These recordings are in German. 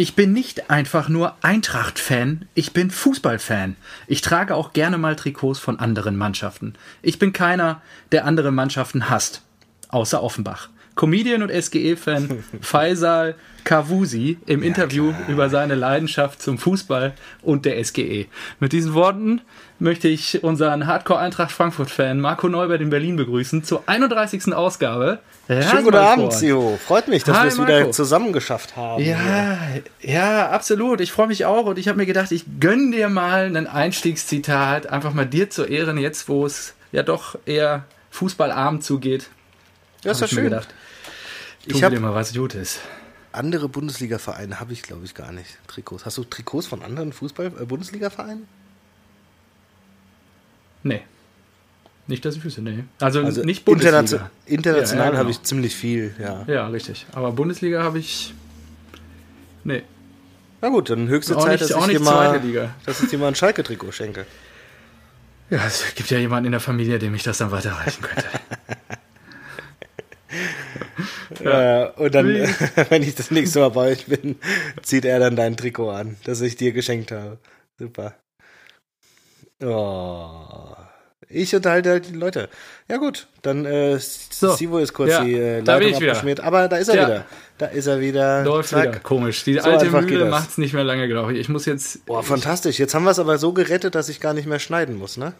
Ich bin nicht einfach nur Eintracht-Fan, ich bin Fußball-Fan. Ich trage auch gerne mal Trikots von anderen Mannschaften. Ich bin keiner, der andere Mannschaften hasst. Außer Offenbach. Comedian und SGE-Fan Faisal Kavusi im Interview klar. über seine Leidenschaft zum Fußball und der SGE. Mit diesen Worten möchte ich unseren Hardcore-Eintracht Frankfurt-Fan Marco Neubert in Berlin begrüßen zur 31. Ausgabe. Schönen guten Abend, Sio. Freut mich, dass wir es wieder zusammen geschafft haben. Ja, ja, absolut. Ich freue mich auch und ich habe mir gedacht, ich gönn dir mal ein Einstiegszitat, einfach mal dir zu Ehren, jetzt wo es ja doch eher fußballarm zugeht. Ja, ist ja schön. gedacht, tu Ich hab- dir mal was Gutes. Andere Bundesliga-Vereine habe ich, glaube ich, gar nicht. Trikots. Hast du Trikots von anderen Fußball-Bundesliga-Vereinen? Nee. Nicht, dass ich wüsste, nee. Also, Also nicht Bundesliga. internation- international Ja, ja, habe genau. ich ziemlich viel, ja. Ja, richtig. Aber Bundesliga habe ich. Nee. Na gut, dann höchste Auch Zeit, nicht- dass, auch ich nicht mal, Liga. dass ich dir mal ein Schalke-Trikot schenke. Ja, es gibt ja jemanden in der Familie, dem ich das dann weiterreichen könnte. Äh, und dann, wenn ich das nächste Mal bei euch bin, zieht er dann dein Trikot an, das ich dir geschenkt habe. Super. Oh. Ich unterhalte halt die Leute. Ja gut, dann äh, So. Sivo ist kurz Ja, die äh, Leitung abgeschmiert. Aber da ist er Ja. wieder. Da ist er wieder. Läuft Zack. wieder. Komisch. Die So alte Mühle macht es nicht mehr lange, glaube ich. Ich muss jetzt. Boah, fantastisch. Jetzt haben wir es aber so gerettet, dass ich gar nicht mehr schneiden muss, ne?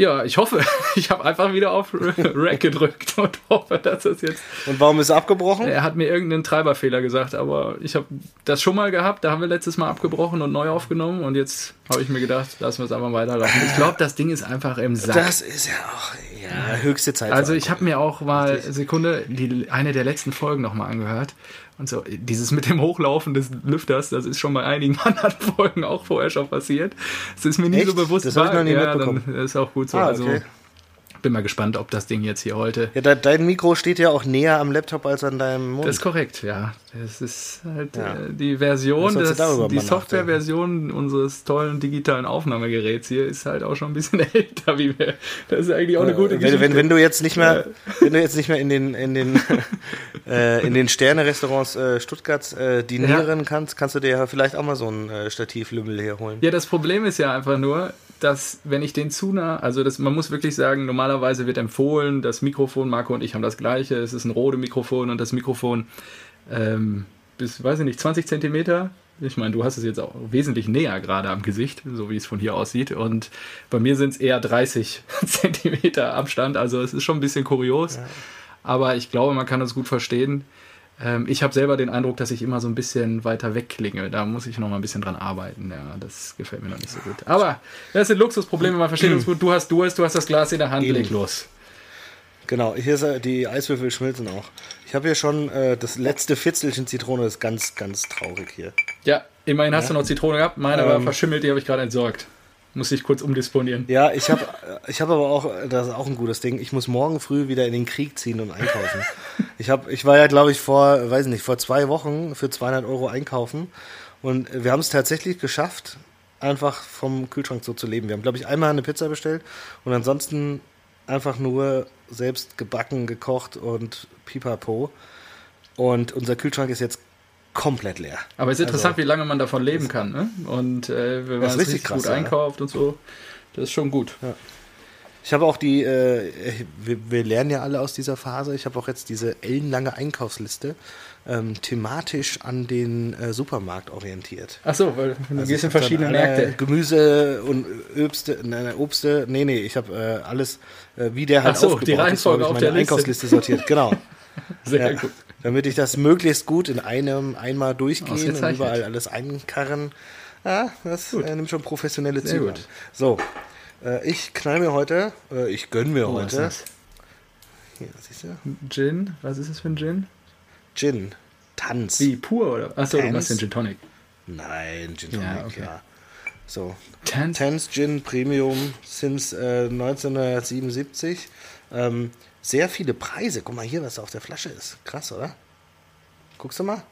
Ja, ich hoffe. Ich habe einfach wieder auf Rack gedrückt und hoffe, dass das jetzt. Und warum ist er abgebrochen? Er hat mir irgendeinen Treiberfehler gesagt, aber ich habe das schon mal gehabt. Da haben wir letztes Mal abgebrochen und neu aufgenommen und jetzt habe ich mir gedacht, lassen wir es einfach weiterlaufen. Ich glaube, das Ding ist einfach im Sack. Das ist ja auch ja, höchste Zeit. Also ich habe mir auch mal Sekunde die eine der letzten Folgen noch mal angehört und so dieses mit dem Hochlaufen des Lüfters, das ist schon bei einigen anderen Folgen auch vorher schon passiert. Es ist mir nie so Echt? bewusst. Das hab ich noch nie ja, mitbekommen. dann ist auch gut so. Ah, Also okay. Bin mal gespannt, ob das Ding jetzt hier heute. Ja, de dein Mikro steht ja auch näher am Laptop als an deinem Mund. Das ist korrekt, ja. Das ist halt Ja. äh, die Version, des, die Softwareversion unseres tollen digitalen Aufnahmegeräts hier ist halt auch schon ein bisschen älter, wie wir. Das ist eigentlich auch eine gute Geschichte. wenn, wenn du jetzt nicht mehr, wenn du jetzt nicht mehr in den in den äh, in den Sterne-Restaurants äh, Stuttgarts äh, dinieren kannst, kannst du dir ja vielleicht auch mal so ein äh, Stativlümmel herholen. Ja, das Problem ist ja einfach nur, dass wenn ich den zu nah, also das, man muss wirklich sagen, normalerweise wird empfohlen, das Mikrofon, Marco und ich haben das gleiche, es ist ein Rode Mikrofon und das Mikrofon ähm, bis, weiß ich nicht, 20 Zentimeter. Ich meine, du hast es jetzt auch wesentlich näher gerade am Gesicht, so wie es von hier aussieht. Und bei mir sind es eher 30 Zentimeter Abstand, also es ist schon ein bisschen kurios. Aber ich glaube, man kann das gut verstehen. Ähm, ich habe selber den Eindruck, dass ich immer so ein bisschen weiter weg klinge. Da muss ich noch mal ein bisschen dran arbeiten. Ja, das gefällt mir noch nicht so gut. Aber das sind Luxusprobleme, man versteht uns gut. Du hast Durst, du hast das Glas in der Hand, Eben. leg los. Genau, hier ist äh, die Eiswürfel schmilzen auch. Ich habe hier schon äh, das letzte Fitzelchen Zitrone, ist ganz, ganz traurig hier. Ja, immerhin hast du noch Zitrone gehabt. Meine war Ähm. verschimmelt, die habe ich gerade entsorgt. Muss ich kurz umdisponieren. Ja, ich habe ich hab aber auch, das ist auch ein gutes Ding, ich muss morgen früh wieder in den Krieg ziehen und einkaufen. ich, hab, ich war ja, glaube ich, vor, weiß nicht, vor zwei Wochen für 200 Euro einkaufen und wir haben es tatsächlich geschafft, einfach vom Kühlschrank so zu leben. Wir haben, glaube ich, einmal eine Pizza bestellt und ansonsten einfach nur selbst gebacken, gekocht und pipapo. Und unser Kühlschrank ist jetzt komplett leer. Aber es ist interessant, Also- wie lange man davon leben kann. Ne? Und äh, wenn man ist es richtig krass, gut ja. einkauft und so, das ist schon gut. Ich habe auch die, äh, wir, wir lernen ja alle aus dieser Phase, ich habe auch jetzt diese ellenlange Einkaufsliste ähm, thematisch an den äh, Supermarkt orientiert. Ach so, weil du Also gehst in verschiedene Märkte. Gemüse und Obste, nein, nein, Obste, nee, nee, ich habe äh, alles, äh, wie der halt Ach so, aufgebaut die ist, Reihenfolge habe ich auf meine. Einkaufsliste sortiert, genau. Sehr Ja, gut. Damit ich das möglichst gut in einem einmal durchgehen und überall alles einkarren. Ja, das äh, nimmt schon professionelle Züge gut. So, äh, ich knall mir heute, äh, ich gönn mir Oh, was ist heute, das? hier, siehst du, Gin? Was ist das für ein Gin? Gin, Tanz. Wie, pur oder? Achso, du Tanz? machst den Gin Tonic. Nein, Gin Ja, Tonic, okay. ja. So, Tanz? Tens Gin Premium since äh, 1977. Ähm, sehr viele Preise. Guck mal hier, was da auf der Flasche ist. Krass, oder? Guckst du mal?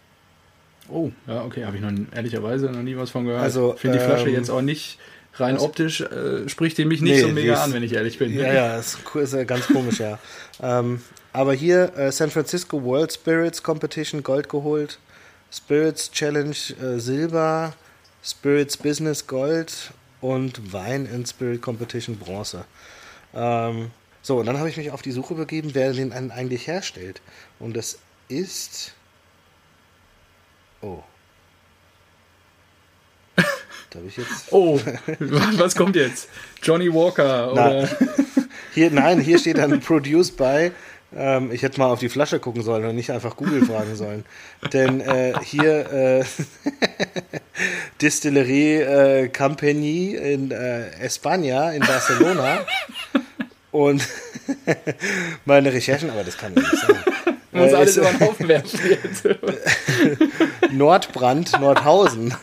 Oh, ja, okay, habe ich noch ehrlicherweise noch nie was von gehört. Also, Ich finde die Flasche ähm, jetzt auch nicht rein was? optisch, äh, spricht die mich nicht Nee, so mega ist- an, wenn ich ehrlich bin. Ja, ja, ist, ist ja ganz komisch, ja. Ähm, aber hier äh, San Francisco World Spirits Competition Gold geholt. Spirits Challenge äh, Silber, Spirits Business Gold und Wein and Spirit Competition Bronze. Ähm, so, und dann habe ich mich auf die Suche begeben, wer den eigentlich herstellt. Und das ist. Oh. Da habe ich jetzt. Oh, was kommt jetzt? Johnny Walker oder? Hier, nein, hier steht dann Produced by. Ähm, ich hätte mal auf die Flasche gucken sollen und nicht einfach Google fragen sollen. Denn äh, hier äh, Distillerie äh, Campagny in äh, España, in Barcelona. Und meine Recherchen, aber das kann ich nicht sagen. Muss äh, alles über den Haufen werfen jetzt. Nordbrand, Nordhausen.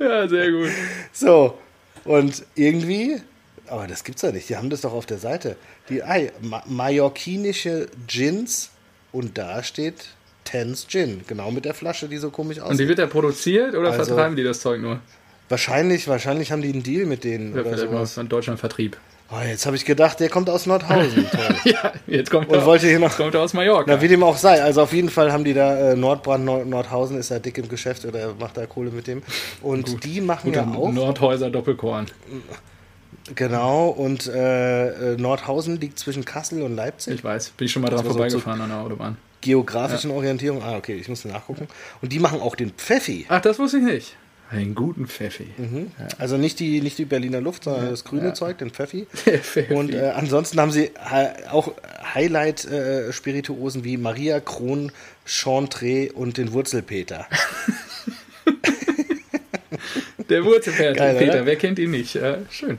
ja, sehr gut. So, und irgendwie, aber das gibt's ja nicht, die haben das doch auf der Seite. Die ma mallorquinische Gins und da steht Tens Gin, genau mit der Flasche, die so komisch aussieht. Und die wird ja produziert oder also, vertreiben die das Zeug nur? Wahrscheinlich, wahrscheinlich haben die einen Deal mit denen. Ja, oder vielleicht sowas. mal Deutschland Vertrieb. Oh, jetzt habe ich gedacht, der kommt aus Nordhausen. ja, jetzt kommt, und er, wollte hier noch, kommt er aus Mallorca. Na, wie dem auch sei. Also auf jeden Fall haben die da äh, Nordbrand, Nord, Nordhausen ist da dick im Geschäft oder macht da Kohle mit dem. Und Gut. die machen ja auch. Nordhäuser Doppelkorn. Genau, und äh, äh, Nordhausen liegt zwischen Kassel und Leipzig. Ich weiß, bin ich schon mal dran vorbeigefahren so an der Autobahn. Geografischen ja. Orientierung. Ah, okay, ich musste nachgucken. Und die machen auch den Pfeffi. Ach, das wusste ich nicht. Einen guten Pfeffi. Mhm. Ja. Also nicht die, nicht die Berliner Luft, sondern ja. das grüne ja. Zeug, den Pfeffi. Pfeffi. Und äh, ansonsten haben sie auch Highlight-Spirituosen äh, wie Maria Kron, Chantre und den Wurzelpeter. Der Wurzelpeter, Geil, Peter, wer kennt ihn nicht? schön.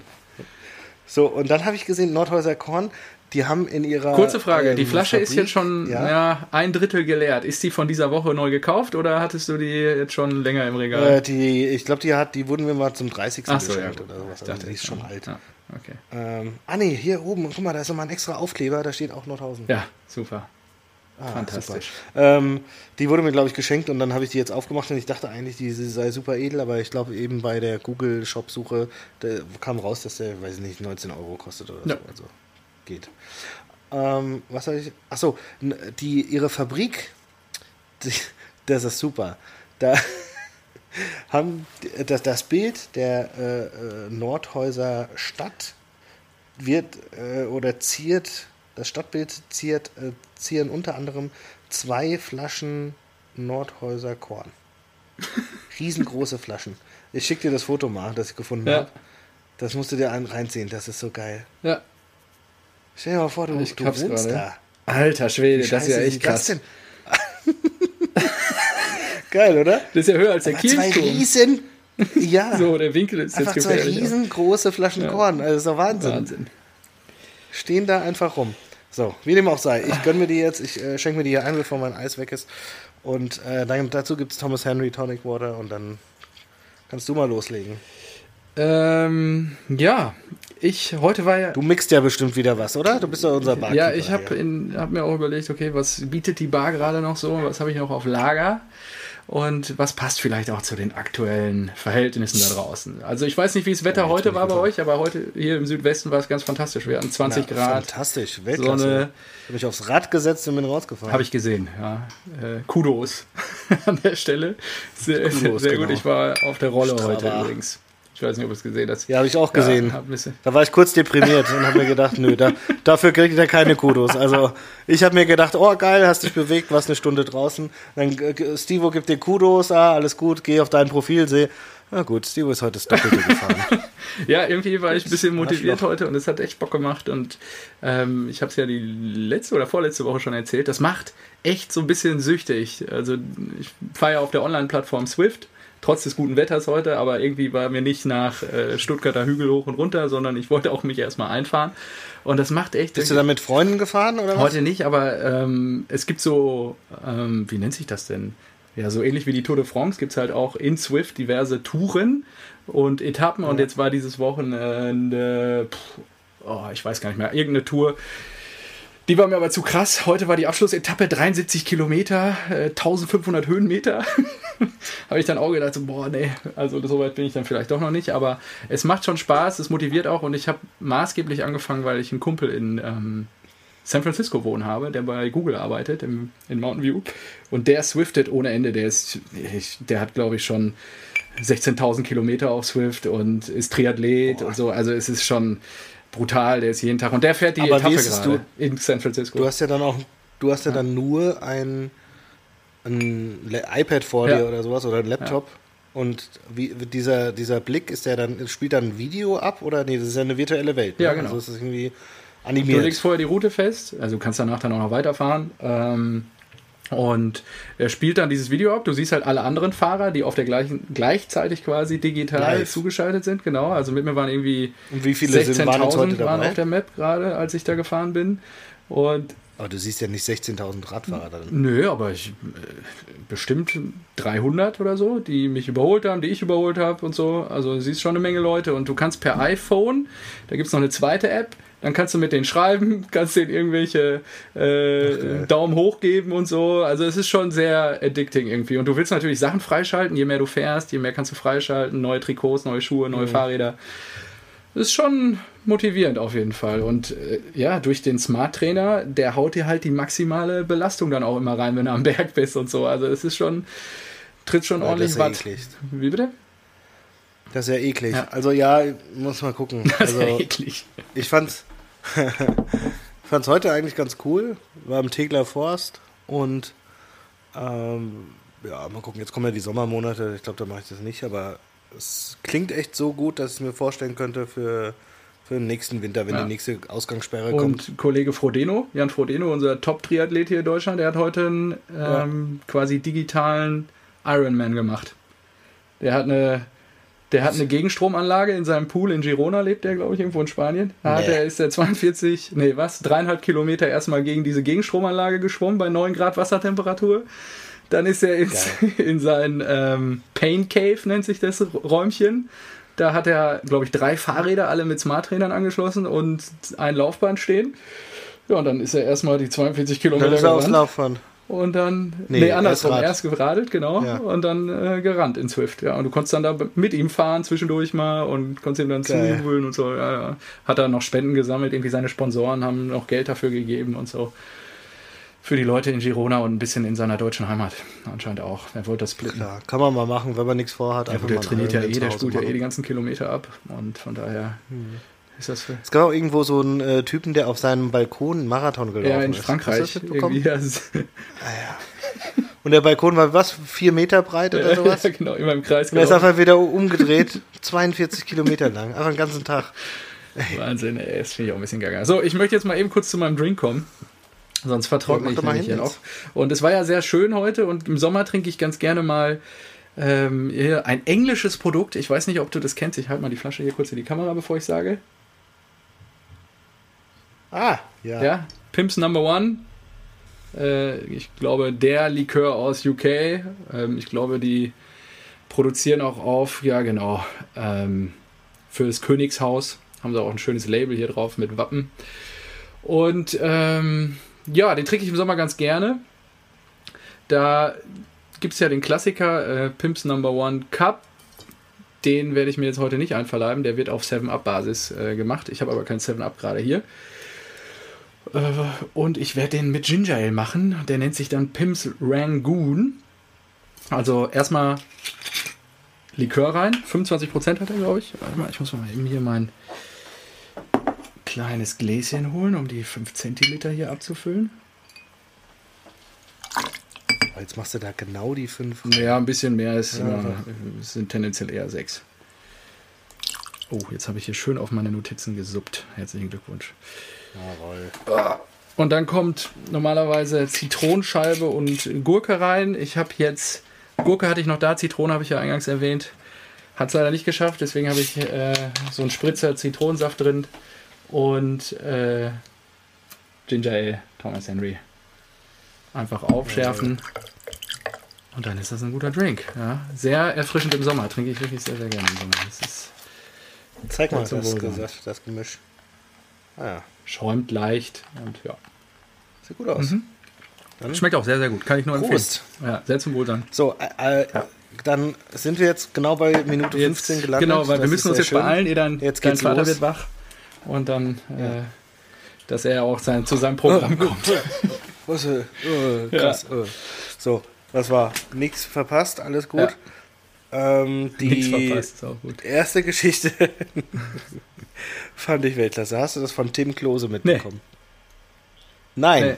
So, und dann habe ich gesehen, Nordhäuser Korn, die haben in ihrer. Kurze Frage, ähm, die Flasche Fabrik, ist jetzt schon ja. ja. ein Drittel geleert. Ist die von dieser Woche neu gekauft oder hattest du die jetzt schon länger im Regal? Äh, die, ich glaube, die hat, die wurden wir mal zum 30. Ach so, geschenkt ja, oder sowas. Also, die ist schon alt. Ja, okay. Ähm, ah nee, hier oben, guck mal, da ist nochmal ein extra Aufkleber, da steht auch Nordhausen. Ja, super. Ah, Fantastisch. Ähm, die wurde mir, glaube ich, geschenkt und dann habe ich die jetzt aufgemacht und ich dachte eigentlich, die sei super edel, aber ich glaube eben bei der Google-Shop-Suche kam raus, dass der, weiß ich nicht, 19 Euro kostet oder ja. so. Also geht. Ähm, was soll ich? Achso, die, ihre Fabrik, die, das ist super. Da haben das, das Bild der äh, äh, Nordhäuser Stadt wird äh, oder ziert, das Stadtbild ziert, äh, zieren unter anderem zwei Flaschen Nordhäuser Korn. Riesengroße Flaschen. Ich schicke dir das Foto mal, das ich gefunden ja. habe. Das musst du dir reinziehen, das ist so geil. Ja. Stell dir mal vor, du, ich du wohnst grade. da. Alter Schwede, das ist ja echt krass. Geil, oder? Das ist ja höher als der Kirchturm. Zwei riesen, ja. so, der Winkel ist einfach jetzt gefährlich. zwei riesengroße Flaschen ja. Korn. Also das ist doch Wahnsinn. Wahnsinn. Stehen da einfach rum. So, wie dem auch sei. Ich gönne mir die jetzt, ich äh, schenke mir die hier ein, bevor mein Eis weg ist. Und äh, dann, dazu gibt es Thomas Henry Tonic Water und dann kannst du mal loslegen. Ähm, ja, ich, heute war ja. Du mixt ja bestimmt wieder was, oder? Du bist ja unser Bar. Ja, ich habe hab mir auch überlegt, okay, was bietet die Bar gerade noch so? Was habe ich noch auf Lager? Und was passt vielleicht auch zu den aktuellen Verhältnissen da draußen? Also ich weiß nicht, wie das Wetter ja, heute war bei euch, aber heute hier im Südwesten war es ganz fantastisch. Wir hatten 20 Na, Grad. Fantastisch, Weltklasse. Sonne. Habe ich aufs Rad gesetzt und bin rausgefahren. Habe ich gesehen, ja. Äh, Kudos an der Stelle. Sehr, Kudos, sehr, sehr genau. gut. Ich war auf der Rolle Strava. heute übrigens. Ich weiß nicht, ob du es gesehen hast. Ja, habe ich auch gesehen. Ja, da war ich kurz deprimiert und habe mir gedacht, nö, da, dafür kriegt er keine Kudos. Also ich habe mir gedacht, oh geil, hast dich bewegt, warst eine Stunde draußen. Dann äh, Stivo gibt dir Kudos, ah, alles gut, geh auf dein Profil, sehe. Na gut, Stivo ist heute das Doppelte gefahren. ja, irgendwie war ich ein bisschen motiviert heute und es hat echt Bock gemacht. Und ähm, ich habe es ja die letzte oder vorletzte Woche schon erzählt. Das macht echt so ein bisschen süchtig. Also ich fahre ja auf der Online-Plattform Swift trotz des guten Wetters heute, aber irgendwie war mir nicht nach äh, Stuttgarter Hügel hoch und runter, sondern ich wollte auch mich erstmal einfahren. Und das macht echt. Bist du da mit Freunden gefahren oder was? Heute nicht, aber ähm, es gibt so, ähm, wie nennt sich das denn? Ja, so ähnlich wie die Tour de France gibt es halt auch in Swift diverse Touren und Etappen. Ja. Und jetzt war dieses Wochenende, pff, oh, ich weiß gar nicht mehr, irgendeine Tour die war mir aber zu krass. Heute war die Abschlussetappe 73 Kilometer, äh, 1500 Höhenmeter. Habe ich dann auch gedacht, so, boah, nee, also so weit bin ich dann vielleicht doch noch nicht. Aber es macht schon Spaß, es motiviert auch und ich habe maßgeblich angefangen, weil ich einen Kumpel in, ähm, San Francisco wohnen habe, der bei Google arbeitet im, in Mountain View. Und der swiftet ohne Ende. Der ist, ich, der hat, glaube ich, schon 16.000 Kilometer auf Swift und ist Triathlet Boah. und so. Also es ist schon brutal. Der ist jeden Tag und der fährt die Aber Etappe gerade in San Francisco. Du hast ja dann auch, du hast ja, ja. dann nur ein, ein iPad vor ja. dir oder sowas oder ein Laptop. Ja. Und wie dieser, dieser Blick ist der dann, spielt dann ein Video ab oder nee, das ist ja eine virtuelle Welt. Ne? Ja, genau. Also ist irgendwie animiert. Du legst vorher die Route fest, also du kannst danach dann auch noch weiterfahren. Ähm, und er spielt dann dieses Video ab. Du siehst halt alle anderen Fahrer, die auf der gleichen, gleichzeitig quasi digital Live. zugeschaltet sind. Genau. Also mit mir waren irgendwie 16.000 waren auf der Map gerade, als ich da gefahren bin. Und aber du siehst ja nicht 16.000 Radfahrer drin. Nö, aber ich äh, bestimmt 300 oder so, die mich überholt haben, die ich überholt habe und so. Also du siehst schon eine Menge Leute und du kannst per iPhone, da gibt es noch eine zweite App, dann kannst du mit denen schreiben, kannst denen irgendwelche äh, Ach, Daumen hoch geben und so. Also es ist schon sehr addicting irgendwie. Und du willst natürlich Sachen freischalten, je mehr du fährst, je mehr kannst du freischalten, neue Trikots, neue Schuhe, neue mhm. Fahrräder. Das ist schon motivierend auf jeden Fall. Und äh, ja, durch den Smart Trainer, der haut dir halt die maximale Belastung dann auch immer rein, wenn du am Berg bist und so. Also es ist schon, tritt schon ja, ordentlich Watt. Wie bitte? Das ist ja eklig. Ja. Also ja, muss mal gucken. Das also, ist ja eklig. Ich fand's, fand's heute eigentlich ganz cool. War im Tegler Forst und ähm, ja, mal gucken. Jetzt kommen ja die Sommermonate. Ich glaube, da mache ich das nicht, aber es klingt echt so gut, dass ich mir vorstellen könnte für, für den nächsten Winter, wenn ja. die nächste Ausgangssperre und kommt. Und Kollege Frodeno, Jan Frodeno, unser Top-Triathlet hier in Deutschland, der hat heute einen ja. ähm, quasi digitalen Ironman gemacht. Der hat eine der hat eine Gegenstromanlage in seinem Pool in Girona, lebt der, glaube ich, irgendwo in Spanien. Da nee. er, ist der 42, nee, was, dreieinhalb Kilometer erstmal gegen diese Gegenstromanlage geschwommen bei 9 Grad Wassertemperatur. Dann ist er ins, in sein ähm, Pain Cave, nennt sich das Räumchen. Da hat er, glaube ich, drei Fahrräder alle mit Smart-Trainern angeschlossen und ein Laufband stehen. Ja, und dann ist er erstmal die 42 Kilometer dann ist er aufs Laufband. Und dann, nee, nee andersrum, erst, erst geradelt, genau, ja. und dann äh, gerannt in Swift, ja. Und du konntest dann da mit ihm fahren zwischendurch mal und konntest ihm dann zuholen und so, ja, ja. Hat er noch Spenden gesammelt, irgendwie seine Sponsoren haben noch Geld dafür gegeben und so für die Leute in Girona und ein bisschen in seiner deutschen Heimat anscheinend auch. Er wollte das splitten. Klar, kann man mal machen, wenn man nichts vorhat. Ja, der trainiert ja eh, der spult ja eh die ganzen Kilometer ab und von daher hm. Ist das für... Es gab auch irgendwo so einen äh, Typen, der auf seinem Balkon einen Marathon gelaufen ist. Ja, in Frankreich. Irgendwie, ah, ja. Und der Balkon war was? Vier Meter breit oder sowas? ja, genau, immer im Kreis. Und er ist einfach wieder umgedreht, 42 Kilometer lang, einfach den ganzen Tag. Wahnsinn, ey, das finde ich auch ein bisschen gaga. So, ich möchte jetzt mal eben kurz zu meinem Drink kommen. Sonst vertrockne ich nämlich hier noch. Und es war ja sehr schön heute und im Sommer trinke ich ganz gerne mal ähm, ein englisches Produkt. Ich weiß nicht, ob du das kennst. Ich halte mal die Flasche hier kurz in die Kamera, bevor ich sage. Ah, ja. Ja, Pimps Number One. Äh, ich glaube, der Likör aus UK. Ähm, ich glaube, die produzieren auch auf, ja genau, ähm, für das Königshaus. Haben sie auch ein schönes Label hier drauf mit Wappen. Und ähm, ja, den trinke ich im Sommer ganz gerne. Da gibt es ja den Klassiker äh, Pimps Number One Cup. Den werde ich mir jetzt heute nicht einverleiben. Der wird auf 7-Up-Basis äh, gemacht. Ich habe aber kein 7-Up gerade hier. Äh, und ich werde den mit Ginger Ale machen. Der nennt sich dann Pimps Rangoon. Also erstmal Likör rein. 25% hat er, glaube ich. Warte mal, ich muss mal eben hier mein kleines Gläschen holen, um die 5 Zentiliter hier abzufüllen. Jetzt machst du da genau die 5. Ja, ein bisschen mehr ist ja, immer, sind tendenziell eher 6. Oh, jetzt habe ich hier schön auf meine Notizen gesuppt. Herzlichen Glückwunsch. Jawohl. Und dann kommt normalerweise Zitronenscheibe und Gurke rein. Ich habe jetzt, Gurke hatte ich noch da, Zitrone habe ich ja eingangs erwähnt. Hat es leider nicht geschafft, deswegen habe ich äh, so einen Spritzer Zitronensaft drin und äh, Ginger Ale, Thomas Henry. Einfach aufschärfen. Und dann ist das ein guter Drink. Ja. Sehr erfrischend im Sommer. Trinke ich wirklich sehr, sehr gerne im Sommer. Das ist Zeig mal das, gesagt, das Gemisch. Ah, ja. Schäumt leicht und ja. Sieht gut aus. Mhm. Schmeckt auch sehr, sehr gut. Kann ich nur Prost. empfehlen. Ja, sehr zum Wohlsein. So, äh, äh ja. dann sind wir jetzt genau bei Minute jetzt, 15 gelandet. Genau, weil das wir müssen uns jetzt schön. beeilen. Ihr dann, jetzt dein Vater los. wird wach. Und dann, ja. äh, dass er auch sein, zu seinem Programm kommt. Was, äh, äh, krass. Äh. So, was war? Nix verpasst, alles gut. Ähm, die Nichts verpasst, ist auch gut. erste Geschichte fand ich Weltklasse. Hast du das von Tim Klose mitbekommen? Nein. Nee.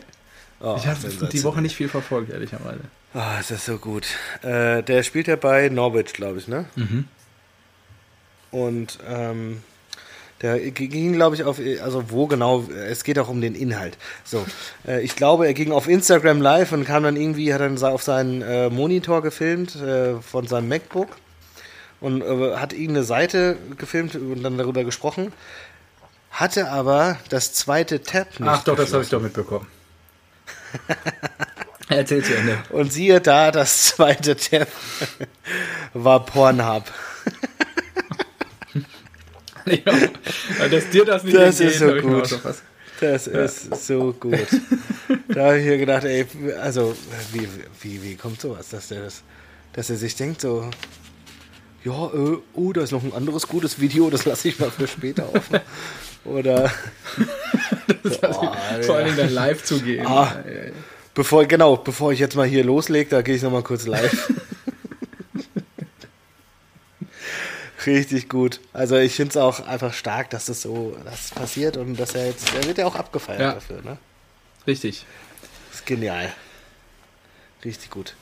Oh, Ich habe die. Woche nicht viel verfolgt, ehrlicherweise. Ah, ist das so gut. Äh, der spielt ja bei Norwich, glaube ich, ne? Mhm. Und ähm, der ging, glaube ich, auf, also wo genau, es geht auch um den Inhalt. So, äh, ich glaube, er ging auf Instagram live und kam dann irgendwie, hat dann auf seinen äh, Monitor gefilmt äh, von seinem MacBook und äh, hat irgendeine Seite gefilmt und dann darüber gesprochen. Hatte aber das zweite Tab nicht. Ach doch, das habe ich doch mitbekommen. Erzähl zu Ende. Und siehe da, das zweite Tab war Pornhub. Ja, dass dir das nicht Das ist so ich gut. fast- Das ist so gut. da habe ich mir gedacht, ey, also, wie, wie, wie kommt sowas, dass der das, dass er sich denkt so, ja, äh, oh, da ist noch ein anderes gutes Video, das lasse ich mal für später offen. Oder, oh, Vor allen Dingen dann live zu gehen. Ah. Ja, ja, ja. bevor, genau, bevor ich jetzt mal hier loslege, da gehe ich nochmal kurz live. Richtig gut. Also ich finde es auch einfach stark, dass das so das passiert und dass er jetzt, er wird ja auch abgefeiert Ja. dafür, ne? Richtig. Das ist genial. Richtig gut.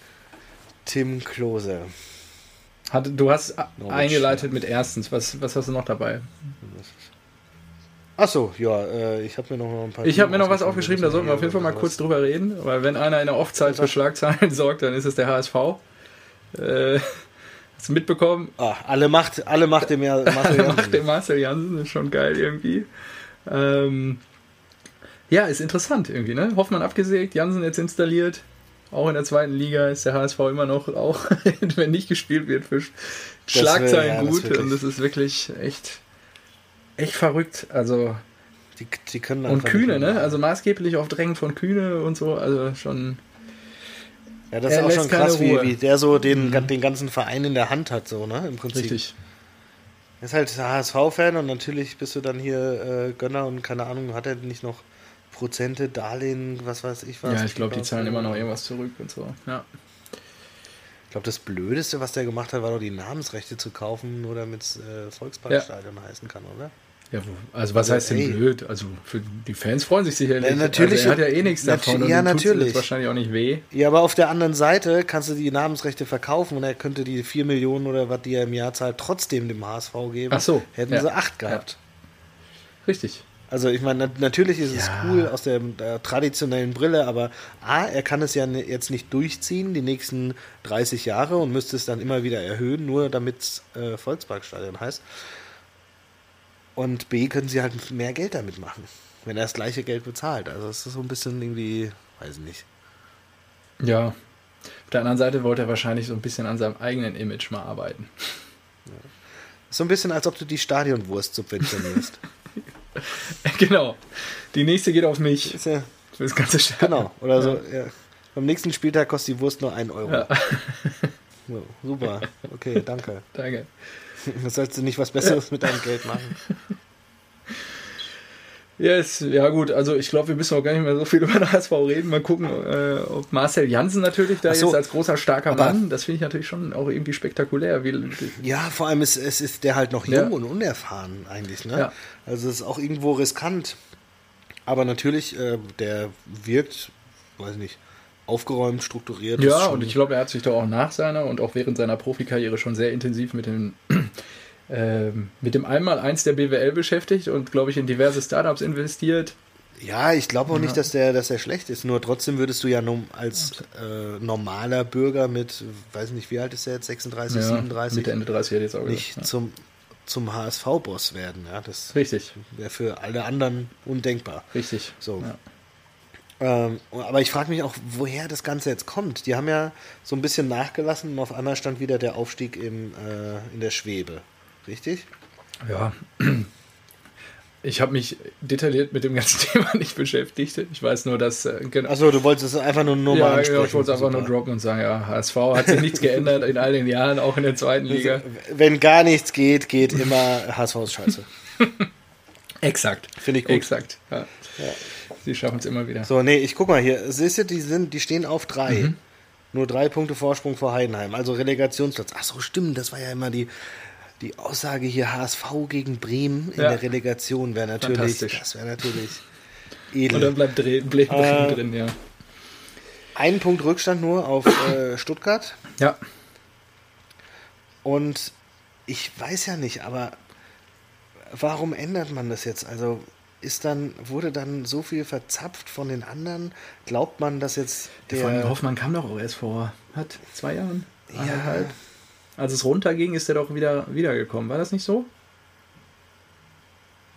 Tim Klose. Hat, du hast Norwich, eingeleitet mit erstens. Was, was hast du noch dabei? Achso, ja, äh, ich habe mir noch ein paar. Ich habe mir noch was aufgeschrieben, da sollten wir auf jeden Fall mal kurz drüber reden, weil wenn einer in der Off-Zeit für Schlagzeilen sorgt, dann ist es der HSV. Äh, hast du mitbekommen? Ah, alle Macht, alle Macht dem ja, Marcel Macht Jansen. den Marcel Jansen, ist schon geil irgendwie. Ähm, ja, ist interessant irgendwie, ne? Hoffmann abgesägt, Jansen jetzt installiert. Auch in der zweiten Liga ist der HSV immer noch, auch wenn nicht gespielt wird, für Das Schlagzeilen ja, das gut. wirklich. Und das ist wirklich echt, echt verrückt. Also, Die, die können und Kühne, ne? Also maßgeblich auf Drängen von Kühne und so. Also schon. Ja, das er ist auch schon krass, wie, wie der so den, den ganzen Verein in der Hand hat, so, ne? Im Prinzip. Richtig. Er ist halt HSV-Fan und natürlich bist du dann hier äh, Gönner und keine Ahnung, hat er nicht noch Prozente, Darlehen, was weiß ich was. Ja, ich glaube, die zahlen immer noch irgendwas zurück und so. Ja. Ich glaube, das Blödeste, was der gemacht hat, war doch die Namensrechte zu kaufen, nur damit es äh, Volksparkstadion heißen kann, oder? Ja, also was Also, heißt denn ey. blöd? Also für die Fans freuen sich sicherlich. Ja, natürlich. Also er hat ja eh nichts davon. und ja, natürlich. wahrscheinlich auch nicht weh. Ja, aber auf der anderen Seite kannst du die Namensrechte verkaufen und er könnte die 4 Millionen oder was die er im Jahr zahlt, trotzdem dem HSV geben. Ach so, Hätten ja. sie 8 gehabt. Richtig. Also ich meine, nat- natürlich ist es Ja. cool aus der, der traditionellen Brille, aber A, er kann es ja jetzt nicht durchziehen die nächsten 30 Jahre und müsste es dann immer wieder erhöhen, nur damit es äh, Volksparkstadion heißt. Und B, können sie halt mehr Geld damit machen, wenn er das gleiche Geld bezahlt. Also es ist so ein bisschen irgendwie, weiß ich nicht. Ja. Auf der anderen Seite wollte er wahrscheinlich so ein bisschen an seinem eigenen Image mal arbeiten. So ein bisschen, als ob du die Stadionwurst subventionierst. genau. Die nächste geht auf mich. ist ja, Für das ganze Stadion. genau. Oder so, ja. Beim nächsten Spieltag kostet die Wurst nur 1 Euro. Ja. So, super. Okay, danke. Danke. Sollst du nicht was Besseres mit deinem Geld machen. Yes, ja gut, also ich glaube, wir müssen auch gar nicht mehr so viel über den HSV reden. Mal gucken, äh, ob Marcel Janssen natürlich da so, jetzt als großer, starker Mann, das finde ich natürlich schon auch irgendwie spektakulär. Wie, Ja, vor allem ist, es ist der halt noch Ja. jung und unerfahren eigentlich. Ne? Ja. Also es ist auch irgendwo riskant. Aber natürlich, äh, der wirkt, weiß nicht, aufgeräumt, strukturiert. ja, und ich glaube, er hat sich doch auch nach seiner und auch während seiner Profikarriere schon sehr intensiv mit dem, ähm, mit dem Einmaleins der BWL beschäftigt und, glaube ich, in diverse Startups investiert. Ja, ich glaube auch nicht, dass der, dass der schlecht ist. Nur trotzdem würdest du ja als äh, normaler Bürger mit, weiß nicht, wie alt ist der jetzt, 36, Ja, 37, Mitte, Ende 30 hätte ich jetzt auch nicht gesagt. zum, zum HSV-Boss werden. Ja, das Ja. Richtig, wäre für alle anderen undenkbar. richtig. So. Ja. Ähm, aber ich frage mich auch, woher das Ganze jetzt kommt. Die haben ja so ein bisschen nachgelassen und auf einmal stand wieder der Aufstieg im, äh, in der Schwebe. Richtig? Ja. Ich habe mich detailliert mit dem ganzen Thema nicht beschäftigt. Ich weiß nur, dass äh, genau. Achso, du wolltest es einfach nur, nur mal ja, ansprechen. ja, ich wollte es einfach nur droppen und sagen, ja, HSV hat sich nichts geändert in all den Jahren, auch in der zweiten Liga. Wenn gar nichts geht, geht immer HSV ist scheiße. Exakt. Finde ich gut. Exakt. Ja. ja. Sie schaffen es immer wieder. So, nee, ich guck mal hier. Siehst du, die, sind, die stehen auf drei. Mhm. Nur drei Punkte Vorsprung vor Heidenheim. Also Relegationsplatz. Ach so, stimmt. Das war ja immer die, die Aussage hier HSV gegen Bremen in ja. der Relegation wäre natürlich. Das wäre natürlich edel. Und dann bleibt Bremen äh, drin, ja. Ein Punkt Rückstand nur auf äh, Stuttgart. Ja. Und ich weiß ja nicht, aber warum ändert man das jetzt? Also ist dann, wurde dann so viel verzapft von den anderen? Glaubt man, dass jetzt der. Vor allem Hoffmann kam doch erst vor, hat zwei Jahren. Ja. Halt. Als es runterging, ist er doch wieder wiedergekommen. War das nicht so?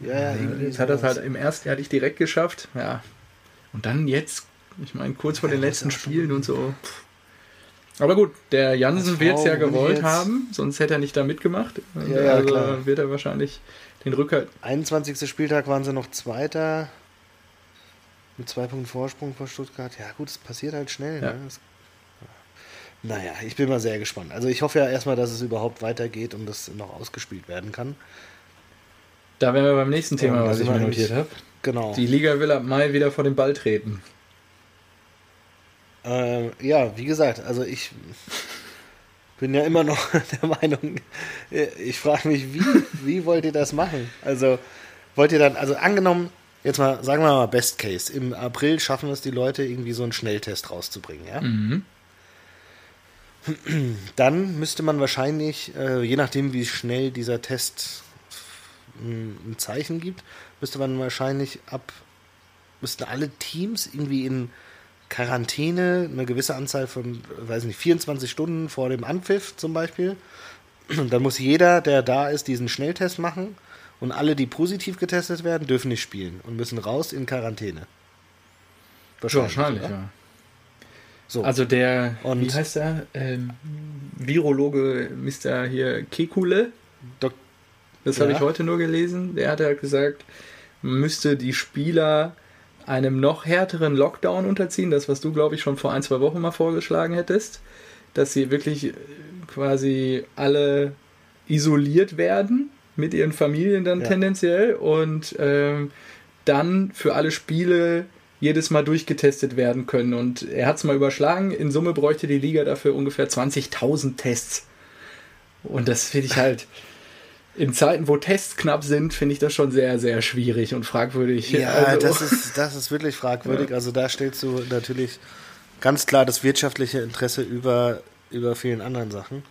Ja, ja, irgendwie. Jetzt hat er es halt im ersten Jahr nicht direkt geschafft. Ja. Und dann jetzt, ich meine, kurz vor ja, den letzten Spielen und so. Aber gut, der Jansen wird es ja gewollt haben, sonst hätte er nicht da mitgemacht. Ja, ja, also klar. wird er wahrscheinlich den Rückhalt. 21. Spieltag waren sie noch Zweiter. Mit zwei Punkten Vorsprung vor Stuttgart. Ja, gut, es passiert halt schnell. Ja. Ne? Das, naja, ich bin mal sehr gespannt. Also ich hoffe ja erstmal, dass es überhaupt weitergeht und das noch ausgespielt werden kann. Da wären wir beim nächsten Thema, ja, was ich mir notiert habe. Genau. Die Liga will ab Mai wieder vor den Ball treten. Äh, ja, wie gesagt, also ich bin ja immer noch der Meinung, ich frage mich, wie, wie wollt ihr das machen? Also wollt ihr dann, also angenommen, jetzt mal, sagen wir mal Best Case, im April schaffen es die Leute irgendwie so einen Schnelltest rauszubringen, ja? Mhm. Dann müsste man wahrscheinlich, äh, je nachdem wie schnell dieser Test ein Zeichen gibt, müsste man wahrscheinlich ab, müssten alle Teams irgendwie in Quarantäne, eine gewisse Anzahl von, weiß nicht, 24 Stunden vor dem Anpfiff zum Beispiel. Und dann muss jeder, der da ist, diesen Schnelltest machen. Und alle, die positiv getestet werden, dürfen nicht spielen und müssen raus in Quarantäne. Wahrscheinlich, Wahrscheinlich ja. So. Also der, und wie heißt der? Ähm, Virologe Mr. hier Kekule. Dok das ja. habe ich heute nur gelesen. Der hat ja gesagt, man müsste die Spieler einem noch härteren Lockdown unterziehen, das, was du, glaube ich, schon vor ein, zwei Wochen mal vorgeschlagen hättest, dass sie wirklich äh, quasi alle isoliert werden mit ihren Familien dann ja. tendenziell und ähm, dann für alle Spiele jedes Mal durchgetestet werden können. Und er hat es mal überschlagen, in Summe bräuchte die Liga dafür ungefähr 20.000 Tests. Und das finde ich halt in Zeiten, wo Tests knapp sind, finde ich das schon sehr, sehr schwierig und fragwürdig. Ja, also, das, ist, das ist wirklich fragwürdig. Ja. Also da stellst du natürlich ganz klar das wirtschaftliche Interesse über, über vielen anderen Sachen.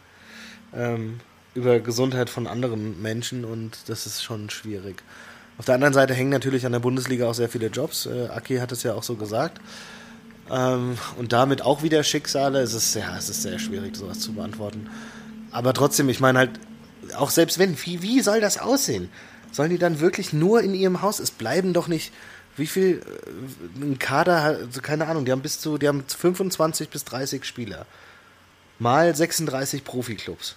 Ähm, über Gesundheit von anderen Menschen und das ist schon schwierig. Auf der anderen Seite hängen natürlich an der Bundesliga auch sehr viele Jobs. Äh, Aki hat es ja auch so gesagt. Ähm, und damit auch wieder Schicksale. Es ist, ja, es ist sehr schwierig, sowas zu beantworten. Aber trotzdem, ich meine halt, auch selbst wenn, wie, wie soll das aussehen? Sollen die dann wirklich nur in ihrem Haus? Es bleiben doch nicht, wie viel, äh, ein Kader, also keine Ahnung, die haben bis zu, die haben 25 bis 30 Spieler. Mal 36 Profiklubs.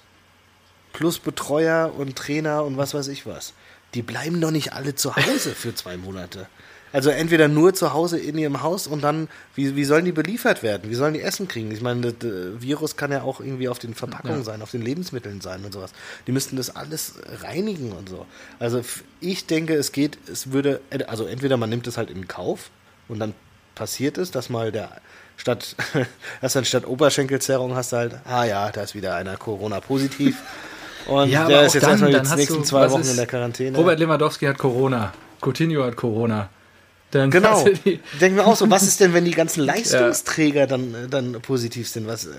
Plus Betreuer und Trainer und was weiß ich was. Die bleiben doch nicht alle zu Hause für zwei Monate. Also entweder nur zu Hause in ihrem Haus und dann, wie, wie sollen die beliefert werden? Wie sollen die Essen kriegen? Ich meine, das Virus kann ja auch irgendwie auf den Verpackungen ja. sein, auf den Lebensmitteln sein und sowas. Die müssten das alles reinigen und so. Also ich denke, es geht, es würde, also entweder man nimmt es halt in Kauf und dann passiert es, dass mal der statt, dass dann statt Oberschenkelzerrung hast du halt, ah ja, da ist wieder einer Corona-positiv. Und ja, der ist jetzt dann, erstmal die nächsten du, zwei Wochen in der Quarantäne. Robert Lewandowski hat Corona. Coutinho hat Corona. Dann genau. Denken wir auch so, was ist denn, wenn die ganzen Leistungsträger ja. dann, äh, dann positiv sind? Was, äh,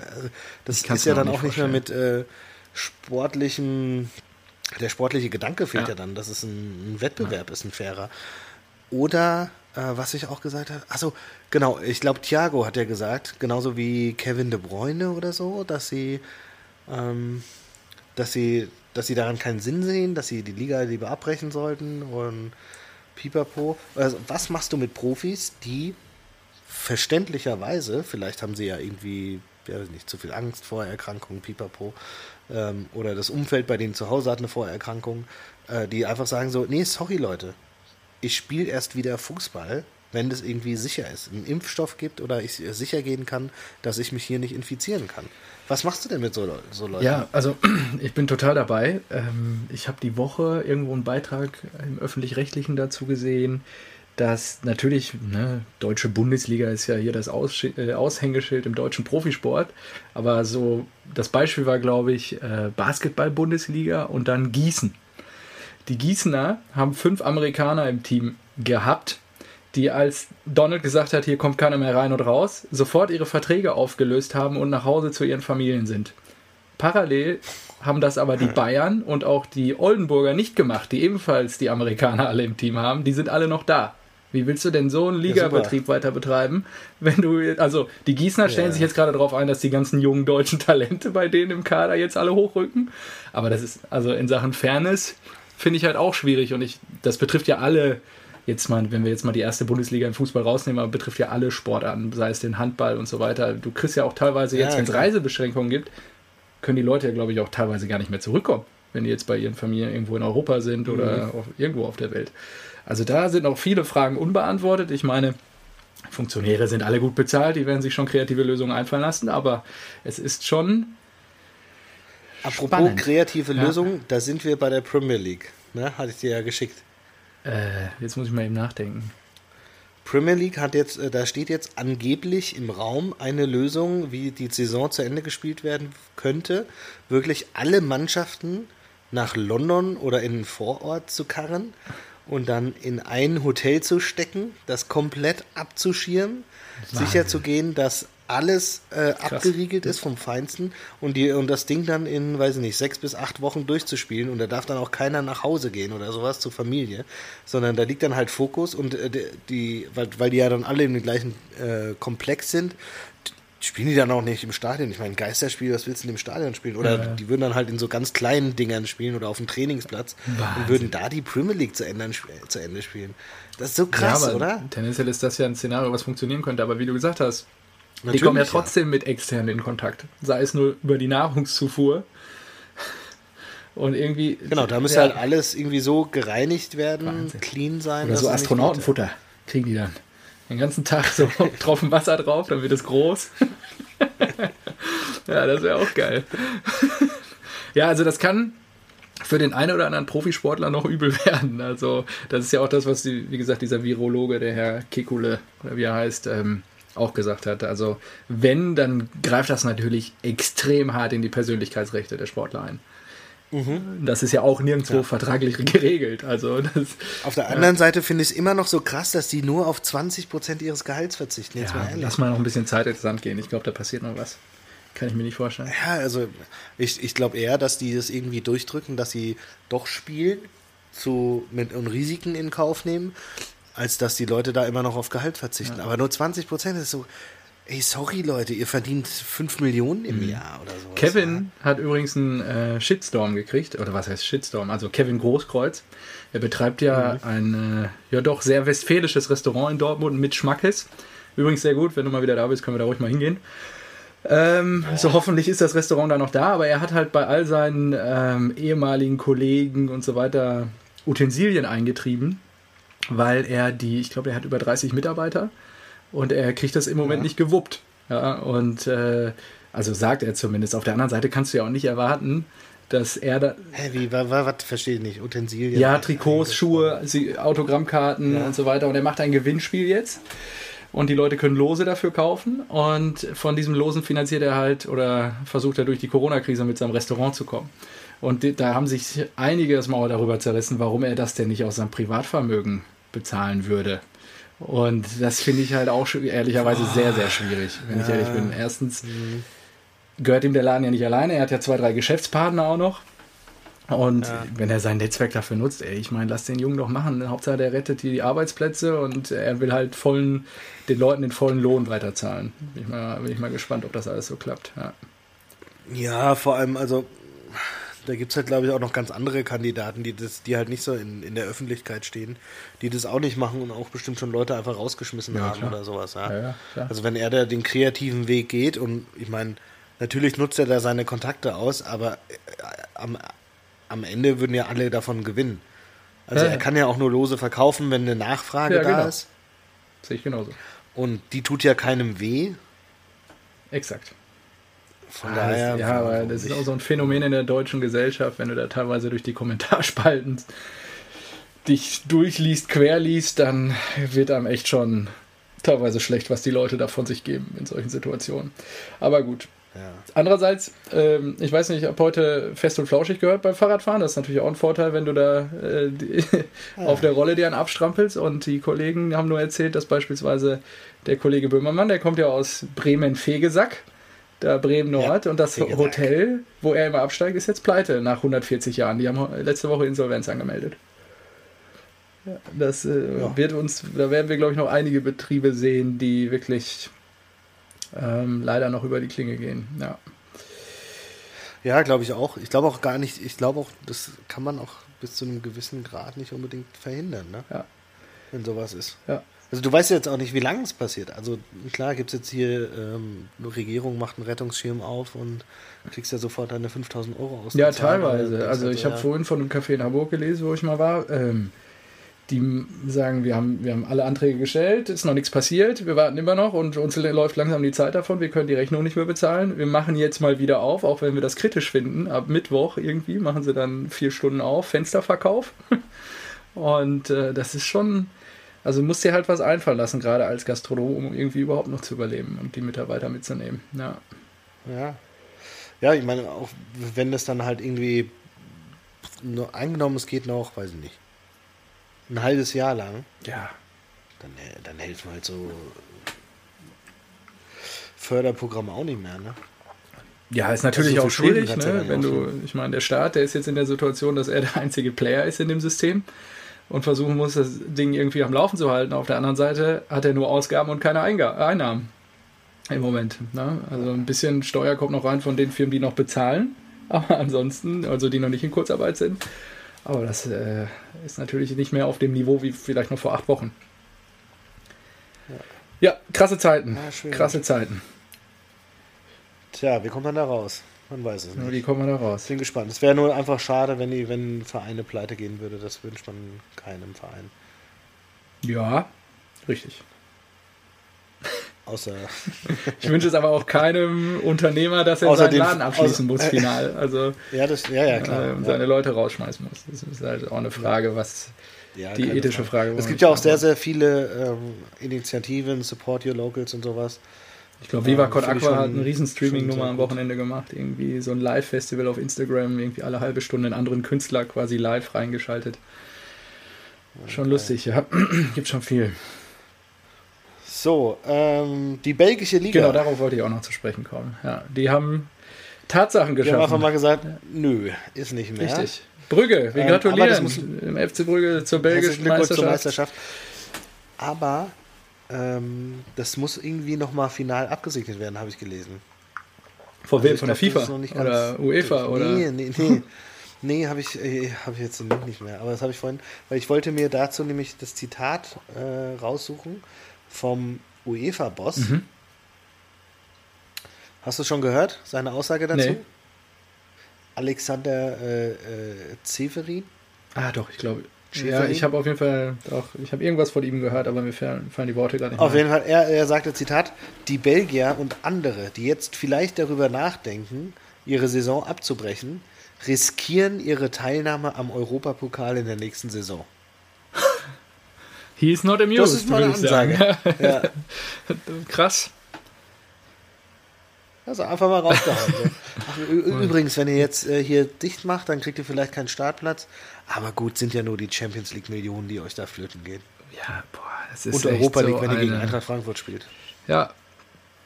das ist ja dann auch nicht mehr mit äh, sportlichem, der sportliche Gedanke fehlt ja, ja dann, dass es ein, ein Wettbewerb ja. ist, ein fairer. Oder, äh, was ich auch gesagt habe, achso, genau, ich glaube, Thiago hat ja gesagt, genauso wie Kevin de Bruyne oder so, dass sie, ähm, dass sie, dass sie daran keinen Sinn sehen, dass sie die Liga lieber abbrechen sollten und Pipapo. Also, was machst du mit Profis, die verständlicherweise, vielleicht haben sie ja irgendwie, ja, nicht zu viel Angst vor Erkrankungen, Pipapo, ähm, oder das Umfeld bei denen zu Hause hat eine Vorerkrankung, äh, die einfach sagen so, nee, sorry Leute, ich spiele erst wieder Fußball wenn das irgendwie sicher ist, einen Impfstoff gibt oder ich sicher gehen kann, dass ich mich hier nicht infizieren kann. Was machst du denn mit so, so Leuten? Ja, also ich bin total dabei. Ähm, ich habe die Woche irgendwo einen Beitrag im öffentlich-rechtlichen dazu gesehen, dass natürlich, ne, deutsche Bundesliga ist ja hier das Aus äh, Aushängeschild im deutschen Profisport, aber so das Beispiel war, glaube ich, äh, Basketball-Bundesliga und dann Gießen. Die Gießener haben fünf Amerikaner im Team gehabt, die als Donald gesagt hat, hier kommt keiner mehr rein und raus, sofort ihre Verträge aufgelöst haben und nach Hause zu ihren Familien sind. Parallel haben das aber die Bayern und auch die Oldenburger nicht gemacht, die ebenfalls die Amerikaner alle im Team haben. Die sind alle noch da. Wie willst du denn so einen Ligabetrieb ja, weiter betreiben, wenn du, also die Gießener stellen ja. sich jetzt gerade darauf ein, dass die ganzen jungen deutschen Talente bei denen im Kader jetzt alle hochrücken. Aber das ist, also in Sachen Fairness finde ich halt auch schwierig und ich, das betrifft ja alle jetzt mal, wenn wir jetzt mal die erste Bundesliga im Fußball rausnehmen, aber betrifft ja alle Sportarten, sei es den Handball und so weiter. Du kriegst ja auch teilweise jetzt, ja, wenn es Reisebeschränkungen gibt, können die Leute ja, glaube ich, auch teilweise gar nicht mehr zurückkommen, wenn die jetzt bei ihren Familien irgendwo in Europa sind oder mhm. auf, irgendwo auf der Welt. Also da sind auch viele Fragen unbeantwortet. Ich meine, Funktionäre sind alle gut bezahlt, die werden sich schon kreative Lösungen einfallen lassen, aber es ist schon. Apropos spannend. kreative ja. Lösungen, da sind wir bei der Premier League. Ne? Hatte ich dir ja geschickt. Äh, jetzt muss ich mal eben nachdenken. Premier League hat jetzt, äh, da steht jetzt angeblich im Raum eine Lösung, wie die Saison zu Ende gespielt werden könnte, wirklich alle Mannschaften nach London oder in den Vorort zu karren und dann in ein Hotel zu stecken, das komplett abzuschirmen, sicher zu gehen, dass alles äh, abgeriegelt ist vom Feinsten und, die, und das Ding dann in, weiß ich nicht, sechs bis acht Wochen durchzuspielen und da darf dann auch keiner nach Hause gehen oder sowas zur Familie, sondern da liegt dann halt Fokus und äh, die, weil, weil die ja dann alle in dem gleichen äh, Komplex sind, spielen die dann auch nicht im Stadion. Ich meine, Geisterspiel, was willst du in dem Stadion spielen? Oder ja. die würden dann halt in so ganz kleinen Dingern spielen oder auf dem Trainingsplatz Wahnsinn. und würden da die Premier League zu Ende, zu Ende spielen. Das ist so krass, ja, oder? Tendenziell ist das ja ein Szenario, was funktionieren könnte, aber wie du gesagt hast, Natürlich, die kommen ja trotzdem ja. mit externen in Kontakt. Sei es nur über die Nahrungszufuhr. Und irgendwie. Genau, da müsste ja, halt alles irgendwie so gereinigt werden, Wahnsinn. clean sein. Oder so Astronautenfutter kriegen die dann. Den ganzen Tag so Tropfen Wasser drauf, dann wird es groß. ja, das wäre auch geil. ja, also das kann für den einen oder anderen Profisportler noch übel werden. Also, das ist ja auch das, was, die, wie gesagt, dieser Virologe, der Herr Kekule, oder wie er heißt, ähm, auch gesagt hat. Also wenn, dann greift das natürlich extrem hart in die Persönlichkeitsrechte der Sportler ein. Mhm. Das ist ja auch nirgendwo ja. vertraglich geregelt. Also das, auf der anderen ja. Seite finde ich es immer noch so krass, dass die nur auf 20 Prozent ihres Gehalts verzichten. Jetzt ja, lass mal noch ein bisschen Zeit ins Sand gehen. Ich glaube, da passiert noch was. Kann ich mir nicht vorstellen. Ja, also ich, ich glaube eher, dass die das irgendwie durchdrücken, dass sie doch spielen zu, mit, und Risiken in Kauf nehmen als dass die Leute da immer noch auf Gehalt verzichten. Ja. Aber nur 20 Prozent ist so, ey, sorry Leute, ihr verdient 5 Millionen im mhm. Jahr oder so. Kevin ja. hat übrigens einen äh, Shitstorm gekriegt, oder was heißt Shitstorm? Also Kevin Großkreuz. Er betreibt ja mhm. ein äh, ja doch sehr westfälisches Restaurant in Dortmund mit Schmackes. Übrigens sehr gut, wenn du mal wieder da bist, können wir da ruhig mal hingehen. Ähm, so hoffentlich ist das Restaurant da noch da, aber er hat halt bei all seinen ähm, ehemaligen Kollegen und so weiter Utensilien eingetrieben weil er die, ich glaube, er hat über 30 Mitarbeiter und er kriegt das im Moment ja. nicht gewuppt. Ja, und äh, also sagt er zumindest. Auf der anderen Seite kannst du ja auch nicht erwarten, dass er da. Hä, wie, was, was verstehe ich nicht? Utensilien? Ja, Trikots, Schuhe, Autogrammkarten ja. und so weiter. Und er macht ein Gewinnspiel jetzt. Und die Leute können Lose dafür kaufen. Und von diesem Losen finanziert er halt oder versucht er durch die Corona-Krise mit seinem Restaurant zu kommen. Und da haben sich einige das Maul darüber zerrissen, warum er das denn nicht aus seinem Privatvermögen bezahlen würde. Und das finde ich halt auch ehrlicherweise oh, sehr, sehr schwierig, wenn ja. ich ehrlich bin. Erstens mhm. gehört ihm der Laden ja nicht alleine, er hat ja zwei, drei Geschäftspartner auch noch. Und ja. wenn er sein Netzwerk dafür nutzt, ey, ich meine, lass den Jungen doch machen. Hauptsache, der rettet die Arbeitsplätze und er will halt vollen, den Leuten den vollen Lohn weiterzahlen. Bin ich mal, bin ich mal gespannt, ob das alles so klappt. Ja, ja vor allem, also da gibt es halt, glaube ich, auch noch ganz andere Kandidaten, die, das, die halt nicht so in, in der Öffentlichkeit stehen, die das auch nicht machen und auch bestimmt schon Leute einfach rausgeschmissen ja, haben klar. oder sowas. Ja. Ja, also wenn er da den kreativen Weg geht und ich meine, natürlich nutzt er da seine Kontakte aus, aber äh, am, am Ende würden ja alle davon gewinnen. Also er kann ja auch nur Lose verkaufen, wenn eine Nachfrage da genau. ist. sehe ich genauso. Und die tut ja keinem weh. Exakt. Von Ah, daher. das, ja, aber das ist auch so ein Phänomen in der deutschen Gesellschaft, wenn du da teilweise durch die Kommentarspalten dich durchliest, querliest, dann wird einem echt schon teilweise schlecht, was die Leute da von sich geben in solchen Situationen. Aber gut. Ja. Andererseits, ähm, ich weiß nicht, ich habe heute fest und flauschig gehört beim Fahrradfahren. Das ist natürlich auch ein Vorteil, wenn du da äh, die, auf der Rolle dir einen abstrampelst. Und die Kollegen haben nur erzählt, dass beispielsweise der Kollege Böhmermann, der kommt ja aus Bremen-Fegesack, da Bremen-Nord. Ja, und das. Hotel, wo er immer absteigt, ist jetzt pleite nach 140 Jahren. Die haben letzte Woche Insolvenz angemeldet. Ja, Das äh, Ja. wird uns, da werden wir, glaube ich, noch einige Betriebe sehen, die wirklich ähm, leider noch über die Klinge gehen. Ja. Ja, glaube ich auch. Ich glaube auch gar nicht, ich glaube auch, das kann man auch bis zu einem gewissen Grad nicht unbedingt verhindern, ne? Ja. wenn sowas ist. Ja. Also du weißt ja jetzt auch nicht, wie lange es passiert. Also klar gibt es jetzt hier, ähm, eine Regierung macht einen Rettungsschirm auf und kriegst ja sofort deine 5000 Euro aus. Ja, teilweise. Also ich habe vorhin von einem Café in Hamburg gelesen, wo ich mal war. Ähm, die sagen, wir haben, wir haben alle Anträge gestellt, ist noch nichts passiert, wir warten immer noch und uns läuft langsam die Zeit davon, wir können die Rechnung nicht mehr bezahlen. Wir machen jetzt mal wieder auf, auch wenn wir das kritisch finden. Ab Mittwoch irgendwie machen sie dann vier Stunden auf, Fensterverkauf. Und äh, das ist schon, also du musst dir halt was einfallen lassen, gerade als Gastronom, um irgendwie überhaupt noch zu überleben und die Mitarbeiter mitzunehmen. Ja. Ja. Ja, ich meine, auch wenn das dann halt irgendwie nur angenommen, es geht noch, weiß ich nicht, ein halbes Jahr lang, Ja. dann, dann helfen halt so Förderprogramme auch nicht mehr, ne? Ja, ist natürlich Also auch für Schulden schwierig, ne? wenn auch du, ich meine, der Staat, der ist jetzt in der Situation, dass er der einzige Player ist in dem System und versuchen muss, das Ding irgendwie am Laufen zu halten. Auf der anderen Seite hat er nur Ausgaben und keine Einga Einnahmen im Moment. Ne? Also ein bisschen Steuer kommt noch rein von den Firmen, die noch bezahlen, aber ansonsten, also die noch nicht in Kurzarbeit sind. Aber das äh, ist natürlich nicht mehr auf dem Niveau wie vielleicht noch vor acht Wochen. Ja, krasse Zeiten. Ja, krasse Zeiten. Tja, wie kommt man da raus? Man weiß es Nur nicht. wie kommen wir da raus? Ich bin gespannt. Es wäre nur einfach schade, wenn die, wenn Vereine pleite gehen würde. Das wünscht man keinem Verein. Ja, richtig. Außer Ich wünsche es aber auch keinem Unternehmer, dass er Außer seinen den- Laden abschließen muss, final. Also ja, das, ja, ja, klar. äh, und ja. seine Leute rausschmeißen muss. Das ist halt auch eine Frage, was Ja, die ethische Frage. wo Es gibt ja auch sehr, sehr viele ähm, Initiativen, Support Your Locals und sowas. Ich glaube, Viva ich Aqua hat eine riesen Streaming-Nummer am. Wochenende gemacht. Irgendwie so ein Live-Festival auf Instagram, irgendwie alle halbe Stunde einen anderen Künstler quasi live reingeschaltet. Schon lustig, ja. Gibt schon viel. So, ähm, die belgische Liga. Genau, darauf wollte ich auch noch zu sprechen kommen. Ja, die haben Tatsachen Die haben einfach geschaffen. mal gesagt, nö, ist nicht mehr. Richtig. Brügge, wir Ähm, gratulieren im FC Brügge zur belgischen Glückwunsch zur Meisterschaft. Meisterschaft. Aber ähm, das muss irgendwie nochmal final abgesegnet werden, habe ich gelesen. Von Also wem? ich Von der FIFA? Oder UEFA? Oder? Nee, nee, nee. Nee, habe ich, äh, hab ich jetzt den Link nicht mehr. Aber das habe ich vorhin, weil ich wollte mir dazu nämlich das Zitat äh, raussuchen vom UEFA-Boss. Mhm. Hast du schon gehört, seine Aussage dazu? Nee. Alexander äh, äh, Zeverin. Ah, doch, ich glaube. Ja, ich habe auf jeden Fall auch, ich habe irgendwas von ihm gehört, aber mir fallen, fallen die Worte gar nicht Auf mehr. jeden Fall, er, er sagte, Zitat, die Belgier und andere, die jetzt vielleicht darüber nachdenken, ihre Saison abzubrechen, riskieren ihre Teilnahme am Europapokal in der nächsten Saison. He is not amused, Das ist mal eine würde ich sagen. Ansage. ja, Krass. Also einfach mal rausgehauen. So. Ach, ü- übrigens, wenn ihr jetzt äh, hier dicht macht, dann kriegt ihr vielleicht keinen Startplatz. Aber gut, sind ja nur die Champions League Millionen, die euch da flöten gehen. Ja, boah, das ist Und Europa so League, wenn ihr gegen eine- Eintracht Frankfurt spielt. Ja.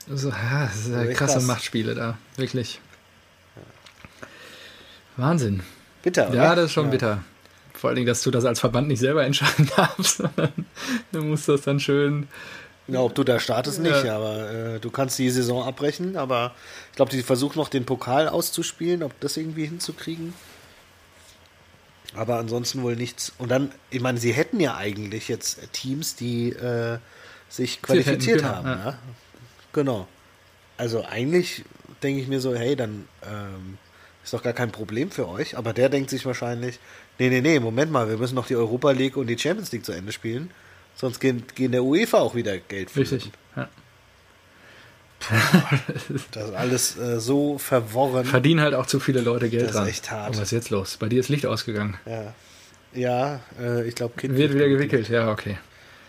Also, ja, das ist ja Echt krasse krass. Machtspiele da, wirklich. Wahnsinn. Bitter, oder? Ja, das ist schon Ja. bitter. Vor allen Dingen, dass du das als Verband nicht selber entscheiden darfst, sondern du musst das dann schön. Ja, ob du da startest, nicht, Ja. aber äh, du kannst die Saison abbrechen, aber ich glaube, die versuchen noch den Pokal auszuspielen, ob das irgendwie hinzukriegen. Aber ansonsten wohl nichts. Und dann, ich meine, sie hätten ja eigentlich jetzt Teams, die äh, sich qualifiziert hätten, genau, haben. ja. Ja. Genau. Also eigentlich denke ich mir so, hey, dann ähm, ist doch gar kein Problem für euch. Aber der denkt sich wahrscheinlich, nee, nee, nee, Moment mal, wir müssen noch die Europa League und die Champions League zu Ende spielen. Sonst gehen, gehen der UEFA auch wieder Geld flöten. Richtig, ja. das ist alles äh, so verworren. Verdienen halt auch zu viele Leute Geld das dran. ist echt hart. Und was ist jetzt los? Bei dir ist Licht ausgegangen. Ja, ja äh, ich glaube, Kind wird wieder gewickelt. Ja, okay.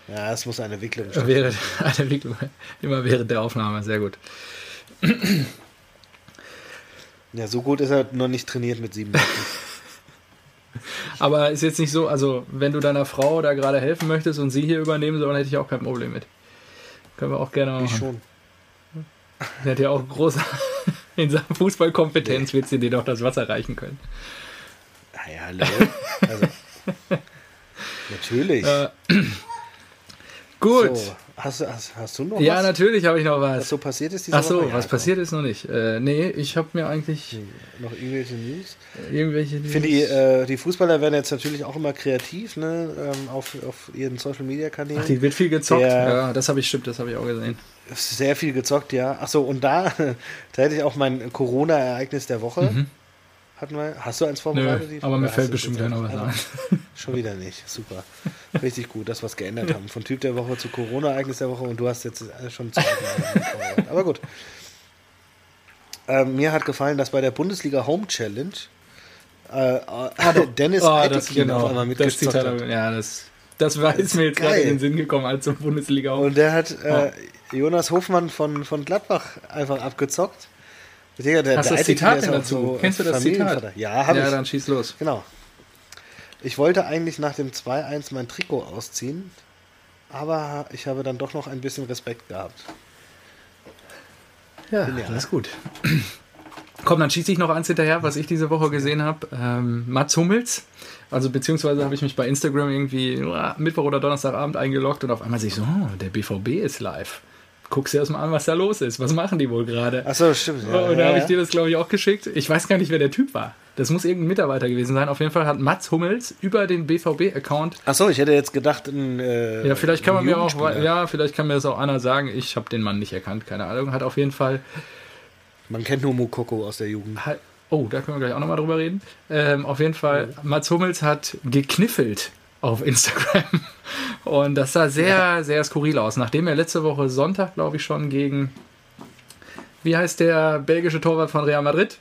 Ja, es muss eine Wicklung Während, eine Wicklung. Immer während der Aufnahme. Sehr gut. Ja, so gut ist er noch nicht trainiert mit sieben Jahren. Aber ist jetzt nicht so, also wenn du deiner Frau da gerade helfen möchtest und sie hier übernehmen soll, dann hätte ich auch kein Problem mit. Können wir auch gerne machen. Ich schon. Sie hat ja auch große, in Sachen Fußballkompetenz nee. wird sie dir doch das Wasser reichen können. Naja, hallo. Also, natürlich. Äh, gut. So. Hast, hast, hast du noch ja, was? Ja, natürlich habe ich noch was. Was so passiert ist diese Ach so, Woche? was ja, passiert ist noch nicht. Äh, nee, ich habe mir eigentlich... Noch irgendwelche News? Irgendwelche News. Ich finde, die, äh, die Fußballer werden jetzt natürlich auch immer kreativ, ne? Ähm, auf, auf ihren Social-Media-Kanälen. Ach, die wird viel gezockt. Der, ja, das habe ich, stimmt, das habe ich auch gesehen. Sehr viel gezockt, ja. Ach so, und da, da hätte ich auch mein Corona-Ereignis der Woche. Mhm. Hatten wir, hast du eins vorbereitet? Nö, aber mir fällt bestimmt noch was ein. Schon wieder nicht. Super. Richtig gut, dass wir es geändert haben. Von Typ der Woche zu Corona-Ereignis der Woche und du hast jetzt schon zwei vorbereitet. Aber gut. Ähm, mir hat gefallen, dass bei der Bundesliga Home Challenge äh, äh, Dennis oh, das, genau, auf einmal mitgezockt das hat. Ja, das, das war, ist mir jetzt gerade in den Sinn gekommen als zum Bundesliga Home. Und der hat äh, Jonas Hofmann von, von Gladbach einfach abgezockt. Der, der, Hast du das Zitat denn dazu? So Kennst du das Zitat? Ja, habe ja, ich. Ja, dann schieß los. Genau. Ich wollte eigentlich nach dem 2-1 mein Trikot ausziehen, aber ich habe dann doch noch ein bisschen Respekt gehabt. Ja, ja. alles gut. Komm, dann schieße ich noch eins hinterher, was ich diese Woche gesehen habe. Ähm, Mats Hummels. Also beziehungsweise habe ich mich bei Instagram irgendwie uh, Mittwoch oder Donnerstagabend eingeloggt und auf einmal sehe ich so, oh, der BVB ist live guckst dir erstmal an, was da los ist. Was machen die wohl gerade? Achso, stimmt. Ja, und da ja, habe ich dir das, glaube ich, auch geschickt. Ich weiß gar nicht, wer der Typ war. Das muss irgendein Mitarbeiter gewesen sein. Auf jeden Fall hat Mats Hummels über den BVB-Account. Achso, ich hätte jetzt gedacht, ein, äh, Ja, vielleicht kann man mir auch, ja, vielleicht kann mir das auch einer sagen. Ich habe den Mann nicht erkannt, keine Ahnung. Hat auf jeden Fall. Man kennt nur Mokoko aus der Jugend. oh, da können wir gleich auch nochmal drüber reden. Ähm, auf jeden Fall, Mats Hummels hat gekniffelt auf Instagram. Und das sah sehr, ja. sehr skurril aus. Nachdem er letzte Woche Sonntag, glaube ich, schon gegen, wie heißt der belgische Torwart von Real Madrid?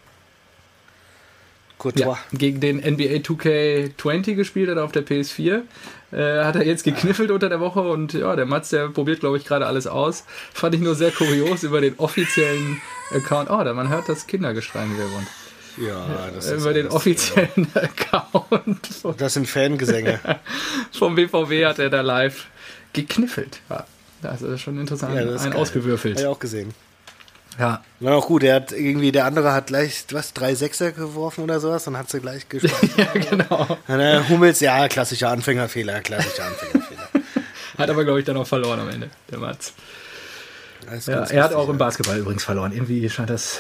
Courtois. Ja, gegen den NBA 2K20 gespielt hat auf der PS4. Äh, hat er jetzt gekniffelt unter der Woche und ja, der Mats, der probiert, glaube ich, gerade alles aus. Fand ich nur sehr kurios über den offiziellen Account. Oh, da man hört das Kindergeschrei im Hintergrund. Ja, das ist über den offiziellen ja. Account. Das sind Fangesänge. Vom BVW hat er da live gekniffelt. Ja, das ist schon interessant. Ja, Ein ausgewürfelt. Habe ich auch gesehen. Ja. War auch gut. Der hat irgendwie, der andere hat gleich, was, drei Sechser geworfen oder sowas und hat sie gleich gespielt. ja, genau. Und Hummels, ja, klassischer Anfängerfehler, klassischer Anfängerfehler. hat aber, glaube ich, dann auch verloren am Ende, der Mats. Ja, er hat auch im Basketball übrigens verloren. Irgendwie scheint das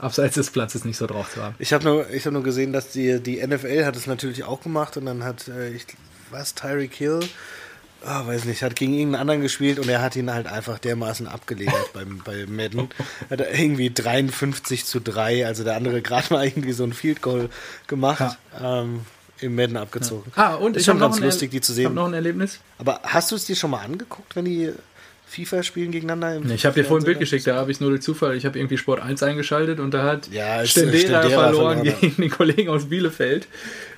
abseits des Platzes nicht so drauf zu haben. Ich habe nur, hab nur gesehen, dass die, die NFL hat es natürlich auch gemacht und dann hat, äh, ich, was, Tyreek Hill, oh, weiß nicht, hat gegen irgendeinen anderen gespielt und er hat ihn halt einfach dermaßen abgelegt beim, bei Madden. Hat er irgendwie 53 zu 3, also der andere gerade mal irgendwie so ein Field Goal gemacht. Ja. Ähm, im Madden abgezogen. Ja. Ah, und ist schon ganz lustig, die zu sehen. Ich habe noch ein Erlebnis. Aber hast du es dir schon mal angeguckt, wenn die FIFA spielen gegeneinander? Im ich habe dir vorhin ein Bild geschickt, da habe ich nur durch Zufall. Ich habe irgendwie Sport 1 eingeschaltet und da hat ja, Stendera, verloren, verloren gegen den Kollegen aus Bielefeld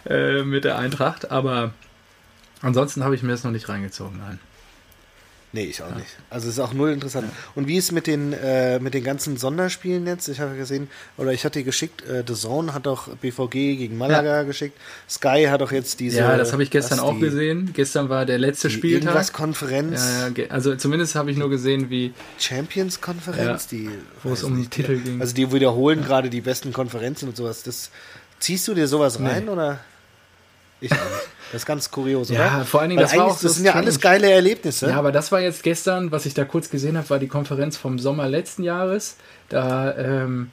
äh, mit der Eintracht. Aber ansonsten habe ich mir das noch nicht reingezogen, nein. Nee, ich auch ja. nicht. Also es ist auch null interessant. Ja. Und wie ist mit den äh, mit den ganzen Sonderspielen jetzt? Ich habe gesehen, oder ich hatte dir geschickt, äh, The Zone hat doch BVG gegen Malaga ja. geschickt. Sky hat doch jetzt diese. Ja, das habe ich gestern auch die, gesehen. Gestern war der letzte Spieltag. Irgendwas Konferenz. Ja, also zumindest habe ich nur gesehen, wie Champions Konferenz, die wo es um nicht, Titel ging. Also die wiederholen gerade die besten Konferenzen und sowas. Das ziehst du dir sowas rein nee. oder? Ich auch nicht. Das ist ganz kurios, oder? Ja, vor allen Dingen, das, war auch das sind ja alles geile Erlebnisse. Ja, aber das war jetzt gestern, was ich da kurz gesehen habe, war die Konferenz vom Sommer letzten Jahres. Da, ähm,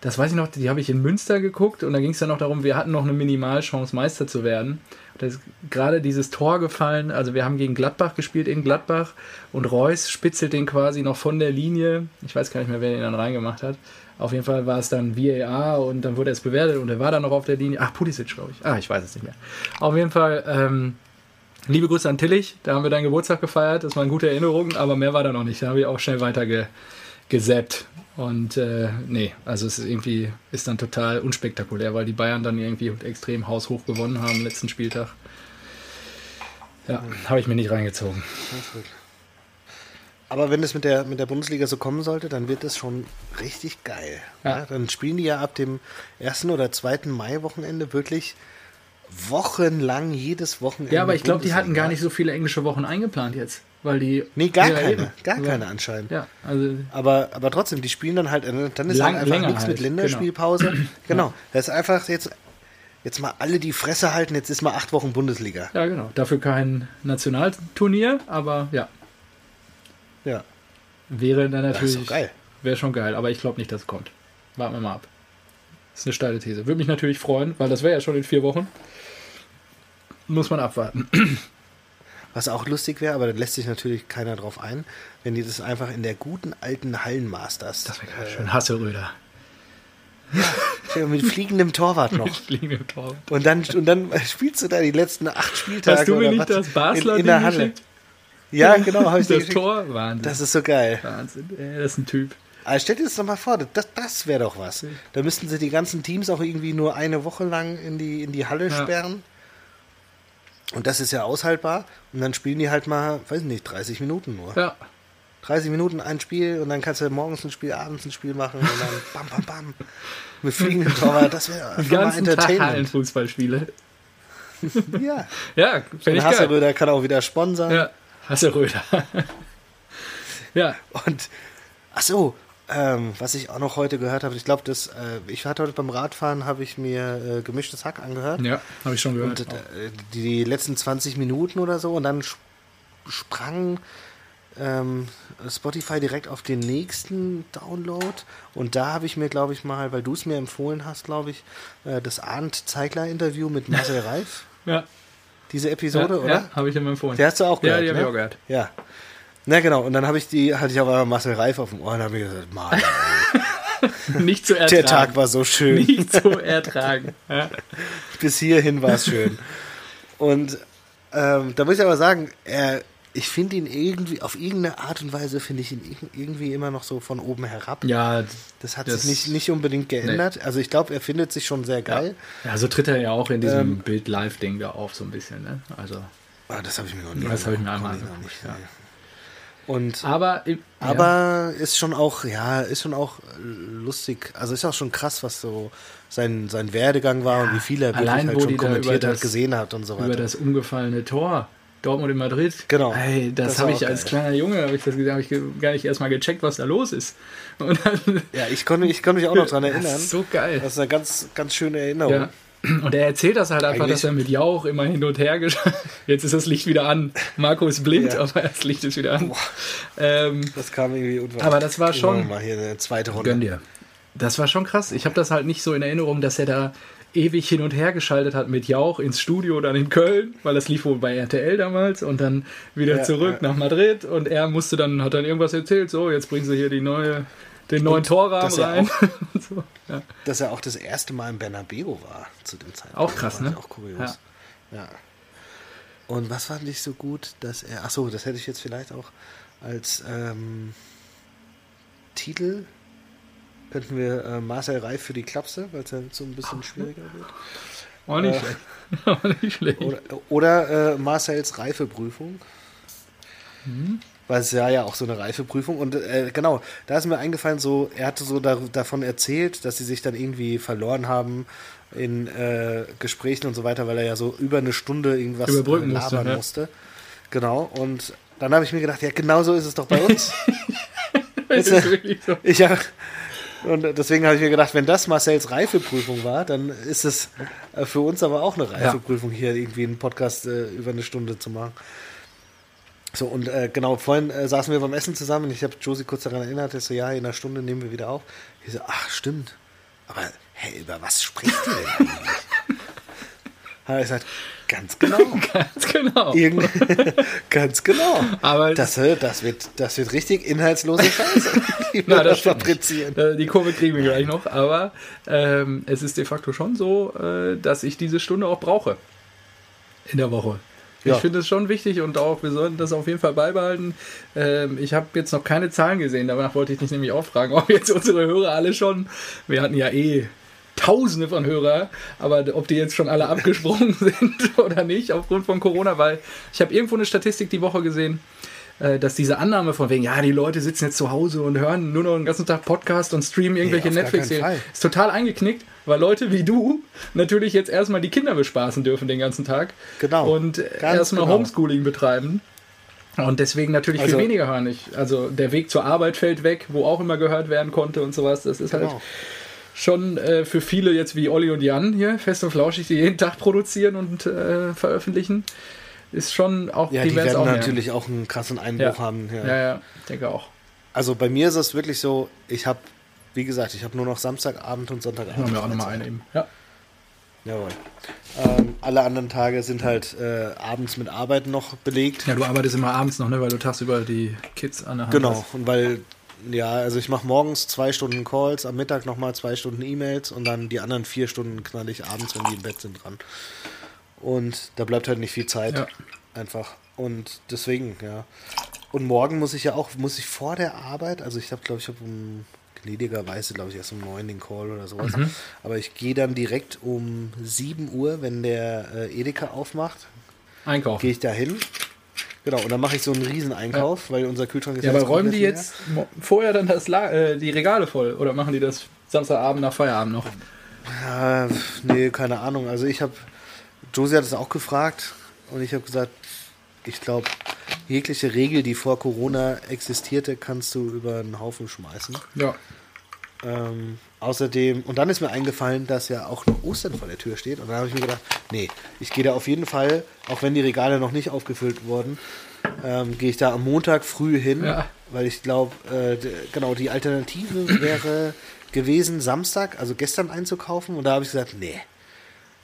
das weiß ich noch, die habe ich in Münster geguckt und da ging es dann noch darum, wir hatten noch eine Minimalchance, Meister zu werden. Da ist gerade dieses Tor gefallen, also wir haben gegen Gladbach gespielt in Gladbach und Reus spitzelt den quasi noch von der Linie. Ich weiß gar nicht mehr, wer den dann reingemacht hat. Auf jeden Fall war es dann VAR und dann wurde es bewertet und er war dann noch auf der Linie. Ach, Pulisic, glaube ich. Ah, ich weiß es nicht mehr. Auf jeden Fall, ähm, Liebe Grüße an Tillich, da haben wir deinen Geburtstag gefeiert, das waren gute Erinnerungen, aber mehr war da noch nicht. Da habe ich auch schnell weiter ge gesappt. Und äh, nee, also es ist irgendwie ist dann total unspektakulär, weil die Bayern dann irgendwie extrem haushoch gewonnen haben letzten Spieltag. Ja, habe ich mir nicht reingezogen. Aber wenn es mit der, mit der Bundesliga so kommen sollte, dann wird es schon richtig geil. Ja. Ja, dann spielen die ja ab dem ersten oder zweiten Mai-Wochenende wirklich wochenlang jedes Wochenende. Ja, aber ich glaube, die hatten gar nicht so viele englische Wochen eingeplant jetzt, weil die Nee, gar Ja, keine. eben. Gar Aber- keine anscheinend. Ja, also Aber, aber trotzdem, die spielen dann halt, äh, dann ist Lang- halt einfach nichts halt, mit Länderspielpause. Genau. Das ist einfach jetzt, jetzt mal alle die Fresse halten, jetzt ist mal acht Wochen Bundesliga. ja genau. Dafür kein Nationalturnier, aber ja, Ja. wäre dann natürlich wäre schon geil, aber ich glaube nicht, dass es kommt. Warten wir mal ab. Das ist eine steile These. Würde mich natürlich freuen, weil das wäre ja schon in vier Wochen. Muss man abwarten. Was auch lustig wäre, aber da lässt sich natürlich keiner drauf ein, wenn die das einfach in der guten alten Hallenmasters Das wäre geil. Schön Hasseröder. äh, mit fliegendem Torwart noch. Fliegen im Tor. Und dann, und dann spielst du da die letzten acht Spieltage. Hast du mir oder nicht was das Basler in, in der Halle. geschickt? Ja, genau, habe ich Das. Tor? Wahnsinn. Das ist so geil. Wahnsinn. Ey, das ist ein Typ. Aber stell dir das doch mal vor, das, das wäre doch was. Da müssten sie die ganzen Teams auch irgendwie nur eine Woche lang in die, in die Halle Ja. sperren. Und das ist ja aushaltbar. Und dann spielen die halt mal, weiß nicht, 30 Minuten nur. Ja. 30 Minuten ein Spiel und dann kannst du morgens ein Spiel, abends ein Spiel machen und dann bam, bam, bam. Mit fliegendem Torwart, das wäre mal Entertainment. Hallenfußballspiele. Ja. Ja, finde ich geil. Hasseröder kann auch wieder sponsern. Ja, Hasseröder. ja, Und ach so, ähm, was ich auch noch heute gehört habe, ich glaube, das, äh, ich hatte heute beim Radfahren, habe ich mir äh, gemischtes Hack angehört. ja habe ich schon gehört. Und äh, die, die letzten 20 Minuten oder so und dann sp- sprang ähm, Spotify direkt auf den nächsten Download und da habe ich mir, glaube ich mal, weil du es mir empfohlen hast, glaube ich, äh, das Arndt Zeigler Interview mit Marcel Reif, ja, diese ja, Episode, oder? ja habe ich immer empfohlen. Die hast du auch Ja, gehört, die habe ne? ich auch gehört. Ja. Na genau, und dann habe ich die, hatte ich aber Marcel Reif auf dem Ohr und habe mir gesagt, Mann, Nicht zu ertragen. der Tag war so schön. Nicht zu ertragen. Ja. Bis hierhin war es schön. Und ähm, da muss ich aber sagen, er, ich finde ihn irgendwie, auf irgendeine Art und Weise finde ich ihn irg- irgendwie immer noch so von oben herab. ja, Das hat Das- sich nicht, nicht unbedingt geändert. Also ich glaube, er findet sich schon sehr geil. ja, so tritt er ja auch in diesem Ähm, Bild-Live-Ding da auf, so ein bisschen. Ne? Also, Ah, das habe ich mir noch nie Das habe ich mir einmal angeguckt, ja. nee. Und aber, aber ist schon auch, ja, ist schon auch lustig. Also ist auch schon krass, was so sein, sein Werdegang war und wie viel er wirklich halt schon kommentiert hat, das- gesehen hat und so ja, weiter. über das umgefallene Tor. Dortmund in Madrid. Genau. Hey, das, Das habe ich als geil. kleiner Junge, habe ich das gesehen, habe ich gar nicht erstmal gecheckt, was da los ist. Dann, ja, ich konnte, ich konnte mich auch noch dran Das erinnern. ist so geil. Das ist eine ganz, ganz schöne Erinnerung. Ja. Und er erzählt das halt einfach, Eigentlich- dass er mit Jauch immer hin und her geschaut Jetzt ist das Licht wieder an. Marco ist blind, Ja. aber das Licht ist wieder an. Ähm, Das kam irgendwie unverhofft. Aber das war schon- Mal hier eine zweite Runde. gönn dir. Das war schon krass. Ich habe das halt nicht so in Erinnerung, dass er da ewig hin und her geschaltet hat mit Jauch ins Studio dann in Köln, weil das lief wohl bei RTL damals und dann wieder Ja, zurück ja. nach Madrid und er musste dann, hat dann irgendwas erzählt, so, jetzt bringen sie hier die neue, den neuen Torrahmen dass er rein. und so. ja. Dass er auch das erste Mal im Bernabeu war zu dem Zeitpunkt. Auch krass, ne? Auch kurios. Ja. Und was fand ich so gut, dass er, ach so, das hätte ich jetzt vielleicht auch als ähm, Titel, könnten wir äh, Marcel Reif für die Klapse, weil es ja so ein bisschen schwieriger wird. Auch nicht Äh, schlecht. Auch nicht schlecht. Oder, oder äh, Marcels Reifeprüfung. Weil es ja ja auch so eine Reifeprüfung. Und äh, genau, da ist mir eingefallen, so, er hatte so da, davon erzählt, dass sie sich dann irgendwie verloren haben in äh, Gesprächen und so weiter, weil er ja so über eine Stunde irgendwas Überbrücken äh, musste, labern ja. musste. Genau. Und dann habe ich mir gedacht, ja, genau so ist es doch bei uns. Das ist wirklich so. Ich ja, und deswegen habe ich mir gedacht, wenn das Marcells Reifeprüfung war, dann ist es äh, für uns aber auch eine Reifeprüfung, hier irgendwie einen Podcast äh, über eine Stunde zu machen. So, und äh, genau, vorhin äh, saßen wir beim Essen zusammen und ich habe Josie kurz daran erinnert, ich so, ja, in einer Stunde nehmen wir wieder auf. Ich so, ach, stimmt. Aber, hey, über was spricht ihr denn eigentlich? Hat er gesagt, ganz genau. Ganz genau. Irgend ganz genau. Aber Das, das, wird, das wird richtig inhaltslose Scheiße, die wir Na, da das fabrizieren. nicht. Äh, Die Kurve kriegen wir gleich noch, aber ähm, es ist de facto schon so, äh, dass ich diese Stunde auch brauche in der Woche. Ich finde es schon wichtig und auch, wir sollten das auf jeden Fall beibehalten. Ähm, ich habe jetzt noch keine Zahlen gesehen, danach wollte ich dich nämlich auch fragen, ob jetzt unsere Hörer alle schon, wir hatten ja eh Tausende von Hörer, aber ob die jetzt schon alle abgesprungen sind oder nicht aufgrund von Corona, weil ich habe irgendwo eine Statistik die Woche gesehen, dass diese Annahme von wegen, ja, die Leute sitzen jetzt zu Hause und hören nur noch den ganzen Tag Podcast und streamen irgendwelche nee, Netflix-Serien, ist total eingeknickt, weil Leute wie du natürlich jetzt erstmal die Kinder bespaßen dürfen den ganzen Tag. Genau. Und erstmal genau. Homeschooling betreiben. Und deswegen natürlich also, viel weniger hören. Ich, also der Weg zur Arbeit fällt weg, wo auch immer gehört werden konnte und sowas. Das ist halt genau. halt schon äh, für viele jetzt wie Olli und Jan hier, fest und flauschig, die jeden Tag produzieren und äh, veröffentlichen ist schon auch ja, die, werden auch natürlich mehr. auch einen krassen Einbruch ja. haben. Ja. ja, ja, denke auch. Also bei mir ist es wirklich so, ich habe, wie gesagt, ich habe nur noch Samstagabend und Sonntagabend. Wir auch nochmal einnehmen. Ja. Jawohl. Ähm, alle anderen Tage sind halt äh, abends mit Arbeiten noch belegt. Ja, du arbeitest immer abends noch, ne, weil du tagsüber die Kids an der Hand Genau, hast. und weil, ja, also ich mache morgens zwei Stunden Calls, am Mittag nochmal zwei Stunden E-Mails und dann die anderen vier Stunden knall ich abends, wenn die im Bett sind, dran. Und da bleibt halt nicht viel Zeit. Ja. Einfach. Und deswegen, ja. Und morgen muss ich ja auch, muss ich vor der Arbeit, also ich habe, glaube ich, habe um gnädigerweise, glaube ich, erst um neun den Call oder sowas. Mhm. Aber ich gehe dann direkt um 7 Uhr, wenn der äh, Edeka aufmacht. Einkaufen. Gehe ich da hin. Genau, und dann mache ich so einen riesen Einkauf, ja. weil unser Kühlschrank ist ja. aber räumen die jetzt vorher dann das La äh, die Regale voll oder machen die das Samstagabend nach Feierabend noch? Ja, nee, keine Ahnung. Also ich habe Josie hat es auch gefragt und ich habe gesagt, ich glaube, jegliche Regel, die vor Corona existierte, kannst du über einen Haufen schmeißen. Ja. Ähm, außerdem, und dann ist mir eingefallen, dass ja auch noch Ostern vor der Tür steht. Und dann habe ich mir gedacht, nee, ich gehe da auf jeden Fall, auch wenn die Regale noch nicht aufgefüllt wurden, ähm, gehe ich da am Montag früh hin, ja. weil ich glaube, äh, genau, die Alternative wäre gewesen, Samstag, also gestern einzukaufen. Und da habe ich gesagt, nee,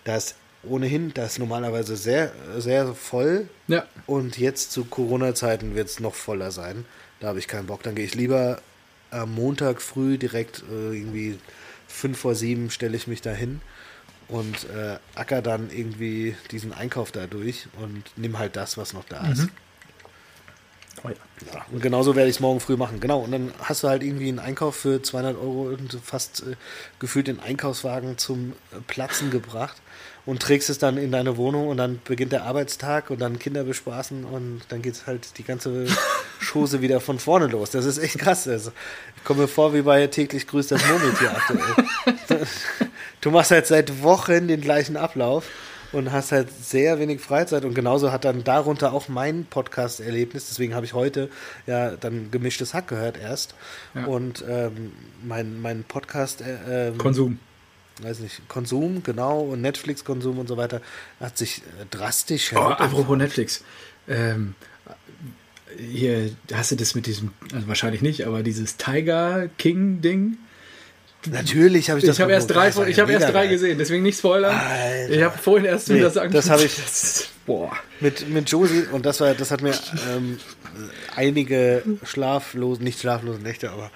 da ist ohnehin das normalerweise sehr, sehr voll. Ja. Und jetzt zu Corona-Zeiten wird es noch voller sein. Da habe ich keinen Bock. Dann gehe ich lieber am Montag früh direkt äh, irgendwie fünf vor sieben stelle ich mich da hin und äh, acker dann irgendwie diesen Einkauf da durch und nimm halt das, was noch da mhm. ist. Oh ja. ja. Und genauso werde ich es morgen früh machen. Genau. Und dann hast du halt irgendwie einen Einkauf für 200 Euro und fast äh, gefühlt den Einkaufswagen zum äh, Platzen gebracht und trägst es dann in deine Wohnung und dann beginnt der Arbeitstag und dann Kinder bespaßen und dann geht es halt die ganze Chose wieder von vorne los. Das ist echt krass. Also, ich komme mir vor wie bei täglich grüßt das Murmeltier aktuell. du machst halt seit Wochen den gleichen Ablauf und hast halt sehr wenig Freizeit und genauso hat dann darunter auch mein Podcast-Erlebnis, deswegen habe ich heute ja dann gemischtes Hack gehört erst ja. und ähm, mein, mein Podcast äh, ähm, Konsum weiß nicht, Konsum, genau, und Netflix-Konsum und so weiter, hat sich äh, drastisch oh, Apropos Netflix. Ähm, hier, hast du das mit diesem, also wahrscheinlich nicht, aber dieses Tiger King-Ding? Natürlich habe ich das. Ich habe erst drei, ich habe erst drei gesehen, deswegen nicht spoilern. Alter. Ich habe vorhin erst nee, das Das habe ich. boah. Mit mit Josie und das war, das hat mir ähm, einige schlaflose, nicht schlaflose Nächte, aber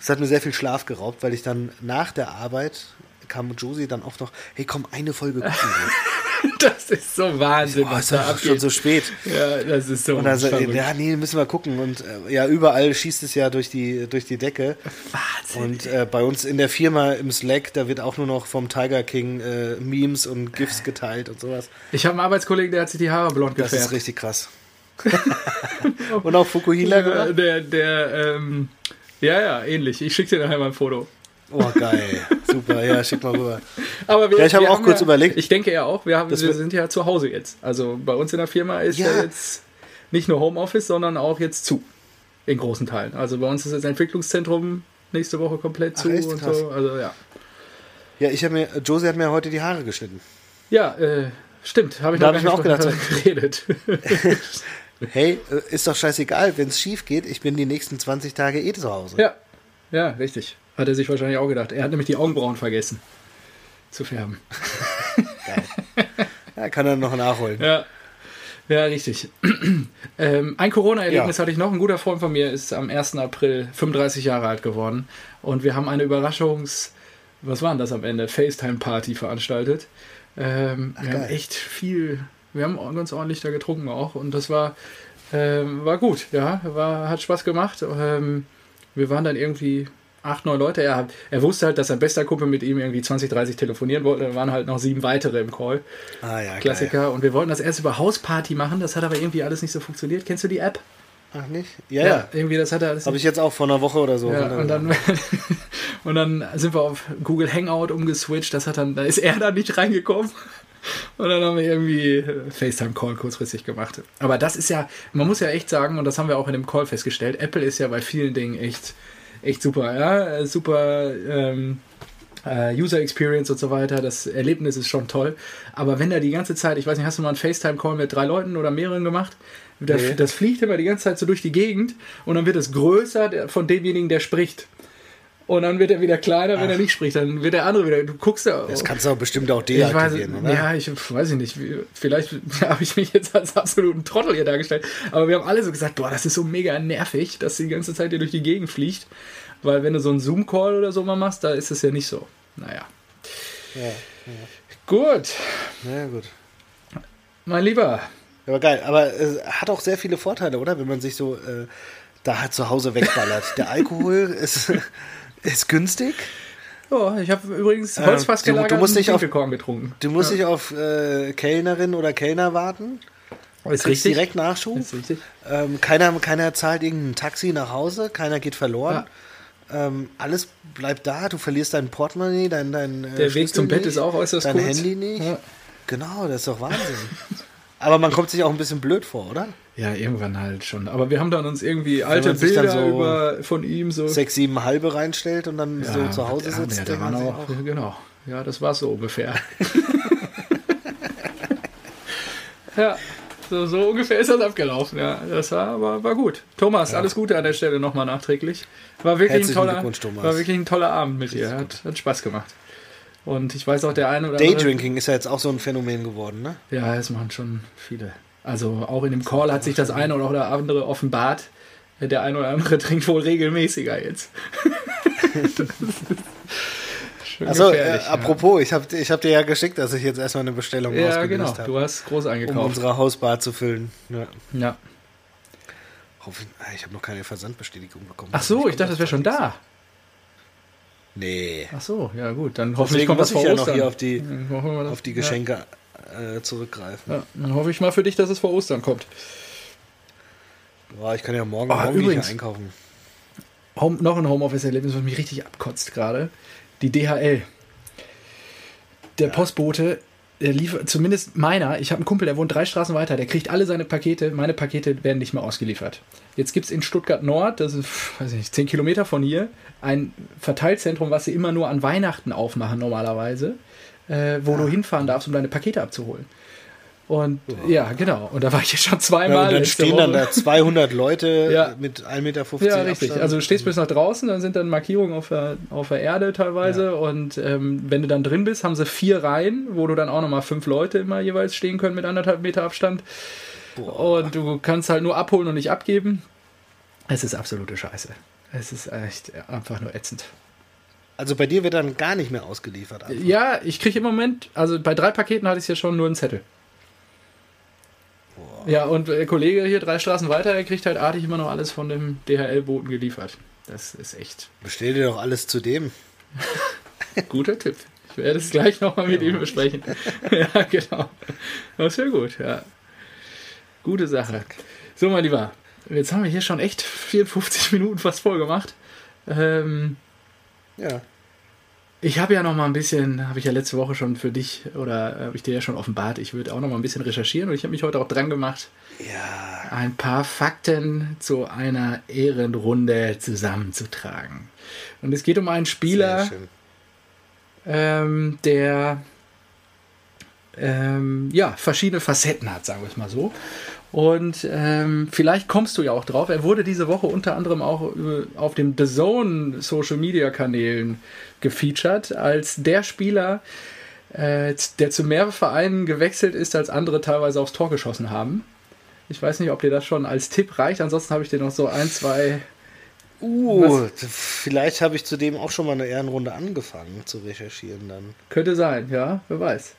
es hat mir sehr viel Schlaf geraubt, weil ich dann nach der Arbeit kam Josie dann oft noch, hey komm, eine Folge gucken. das ist so Wahnsinn. Oh, ist ja schon so spät. Ja, das ist so Und dann so, ja, nee, müssen wir gucken. Und äh, ja, überall schießt es ja durch die, durch die Decke. Wahnsinn. Und äh, bei uns in der Firma im Slack, da wird auch nur noch vom Tiger King äh, Memes und GIFs geteilt und sowas. Ich habe einen Arbeitskollegen, der hat sich die Haare blond gefärbt. Das ist richtig krass. und auch Fukuhila, oder? Der, der, ähm, ja, ja, ähnlich. Ich schicke dir nachher mal ein Foto. Oh, geil. Super, ja, schick mal rüber. Aber wir, ja, ich habe auch kurz ja, überlegt. Ich denke ja auch, wir, haben, wir sind ja zu Hause jetzt. Also bei uns in der Firma ist ja, ja jetzt nicht nur Homeoffice, sondern auch jetzt zu. In großen Teilen. Also bei uns ist das Entwicklungszentrum nächste Woche komplett Ach, zu echt? und Krass. so. Also ja. Ja, ich habe mir, Josie hat mir heute die Haare geschnitten. Ja, äh, stimmt. Habe ich, da hab ich mir auch gedacht, geredet. hey, äh, ist doch scheißegal, wenn es schief geht, ich bin die nächsten 20 Tage eh zu Hause. Ja, ja, richtig. Hat er sich wahrscheinlich auch gedacht. Er hat nämlich die Augenbrauen vergessen zu färben. Geil. Ja, kann er noch nachholen. Ja. Ja, richtig. ähm, ein Corona-Erlebnis ja. hatte ich noch. Ein guter Freund von mir ist am 1. April 35 Jahre alt geworden. Und wir haben eine Überraschungs-, was war denn das am Ende? FaceTime-Party veranstaltet. Ähm, Ach, wir geil. haben echt viel Wir haben ganz ordentlich da getrunken auch und das war, ähm, war gut, ja, war, hat Spaß gemacht. Ähm, wir waren dann irgendwie acht, neun Leute. Er, er wusste halt, dass sein bester Kumpel mit ihm irgendwie 20, 30 telefonieren wollte. Da waren halt noch sieben weitere im Call. Ah, ja, Klassiker. Geil. Und wir wollten das erst über Hausparty machen. Das hat aber irgendwie alles nicht so funktioniert. Kennst du die App? Ach nicht? Ja, ja. ja. Irgendwie, das hat er alles. Habe ich jetzt auch vor einer Woche oder so. Ja, und, dann, und dann sind wir auf Google Hangout umgeswitcht. Das hat dann, da ist er da nicht reingekommen. Und dann haben wir irgendwie FaceTime-Call kurzfristig gemacht. Aber das ist ja, man muss ja echt sagen, und das haben wir auch in dem Call festgestellt, Apple ist ja bei vielen Dingen echt, echt super. Ja? Super ähm, äh, User Experience und so weiter. Das Erlebnis ist schon toll. Aber wenn da die ganze Zeit, ich weiß nicht, hast du mal einen FaceTime-Call mit drei Leuten oder mehreren gemacht? Das, nee. das fliegt immer die ganze Zeit so durch die Gegend und dann wird es größer von demjenigen, der spricht. Und dann wird er wieder kleiner, wenn Ach. er nicht spricht. Dann wird der andere wieder. Du guckst ja. Das kannst du auch bestimmt auch deaktivieren, ich weiß, oder? Ja, ich weiß ich nicht. Vielleicht habe ich mich jetzt als absoluten Trottel hier dargestellt. Aber wir haben alle so gesagt, boah, das ist so mega nervig, dass sie die ganze Zeit hier durch die Gegend fliegt. Weil wenn du so einen Zoom-Call oder so mal machst, da ist es ja nicht so. Naja. Ja, ja. Gut. Ja, gut. Mein Lieber, aber geil, aber es äh, hat auch sehr viele Vorteile, oder? Wenn man sich so äh, da halt zu Hause wegballert. Der Alkohol ist, ist günstig. Oh, ich habe übrigens Holzfass äh, du, du musst nicht auf, getrunken. Du musst ja. nicht auf äh, Kellnerin oder Kellner warten. Ist richtig. direkt Nachschub. Ist richtig. Ähm, keiner, keiner zahlt irgendein Taxi nach Hause, keiner geht verloren. Ja. Ähm, alles bleibt da, du verlierst dein Portemonnaie, dein, dein äh, Der Weg zum Bett ist auch äußerst dein kurz. Dein Handy nicht. Ja. Genau, das ist doch Wahnsinn. Aber man kommt sich auch ein bisschen blöd vor, oder? Ja, irgendwann halt schon. Aber wir haben dann uns irgendwie alte Bilder so über, von ihm so. Sechs, sieben halbe reinstellt und dann ja, so zu Hause sitzt. Ja, da waren auch, auch, genau. Ja, das war so ungefähr. ja, so, so, ungefähr ist das abgelaufen. Ja, das war, aber war gut. Thomas, ja. alles Gute an der Stelle nochmal nachträglich. War wirklich, ein toller, war wirklich ein toller Abend mit dir. Hat, hat Spaß gemacht. Und ich weiß auch, der eine oder andere. Daydrinking ist ja jetzt auch so ein Phänomen geworden, ne? Ja, das machen schon viele. Also auch in dem Call hat sich das eine oder andere offenbart. Der eine oder andere trinkt wohl regelmäßiger jetzt. Achso, äh, apropos, ich habe ich hab dir ja geschickt, dass ich jetzt erstmal eine Bestellung ja, ausgelöst genau. habe. Du hast groß eingekauft. Um unsere Hausbar zu füllen. Ja. ja. Ich habe noch keine Versandbestätigung bekommen. Ach so, ich dachte, das wäre schon da. Nee. Ach so, ja gut. Dann hoffentlich kommt das vor ich ja noch hier auf die, auf die Geschenke ja. Äh, zurückgreifen. Ja, dann hoffe ich mal für dich, dass es vor Ostern kommt. Boah, ich kann ja morgen, oh, morgen übrigens, einkaufen. Home, noch ein Homeoffice-Erlebnis, was mich richtig abkotzt gerade. Die DHL. Der ja. Postbote der liefert, zumindest meiner, ich habe einen Kumpel, der wohnt drei Straßen weiter, der kriegt alle seine Pakete, meine Pakete werden nicht mehr ausgeliefert. Jetzt gibt es in Stuttgart Nord, das ist, weiß ich nicht, zehn Kilometer von hier, ein Verteilzentrum, was sie immer nur an Weihnachten aufmachen normalerweise, äh, wo ja. du hinfahren darfst, um deine Pakete abzuholen. Und oh. ja, genau. Und da war ich jetzt schon zweimal. Ja, und dann stehen dann da 200 Leute ja. mit 1,50 Meter. Ja, richtig. Abstand. Also du stehst bis nach draußen, dann sind dann Markierungen auf der, auf der Erde teilweise. Ja. Und ähm, wenn du dann drin bist, haben sie vier Reihen, wo du dann auch nochmal fünf Leute immer jeweils stehen können mit anderthalb Meter Abstand. Boah. Und du kannst halt nur abholen und nicht abgeben. Es ist absolute Scheiße. Es ist echt einfach nur ätzend. Also bei dir wird dann gar nicht mehr ausgeliefert. Einfach. Ja, ich kriege im Moment, also bei drei Paketen hatte ich ja schon nur einen Zettel. Ja, und der Kollege hier drei Straßen weiter, der kriegt halt artig immer noch alles von dem DHL-Boten geliefert. Das ist echt. Bestell dir doch alles zu dem. Guter Tipp. Ich werde es gleich nochmal mit ja. ihm besprechen. ja, genau. Das wäre gut, ja. Gute Sache. So, mein Lieber, jetzt haben wir hier schon echt 54 Minuten fast voll gemacht. Ähm, ja. Ich habe ja noch mal ein bisschen, habe ich ja letzte Woche schon für dich oder habe ich dir ja schon offenbart, ich würde auch noch mal ein bisschen recherchieren und ich habe mich heute auch dran gemacht, ja. ein paar Fakten zu einer Ehrenrunde zusammenzutragen. Und es geht um einen Spieler, ähm, der ähm, ja verschiedene Facetten hat, sagen wir es mal so. Und ähm, vielleicht kommst du ja auch drauf. Er wurde diese Woche unter anderem auch auf dem The Zone Social Media Kanälen gefeatured als der Spieler, äh, der zu mehr Vereinen gewechselt ist, als andere teilweise aufs Tor geschossen haben. Ich weiß nicht, ob dir das schon als Tipp reicht. Ansonsten habe ich dir noch so ein, zwei. Uh, was? vielleicht habe ich zudem auch schon mal eine Ehrenrunde angefangen zu recherchieren dann. Könnte sein, ja, wer weiß.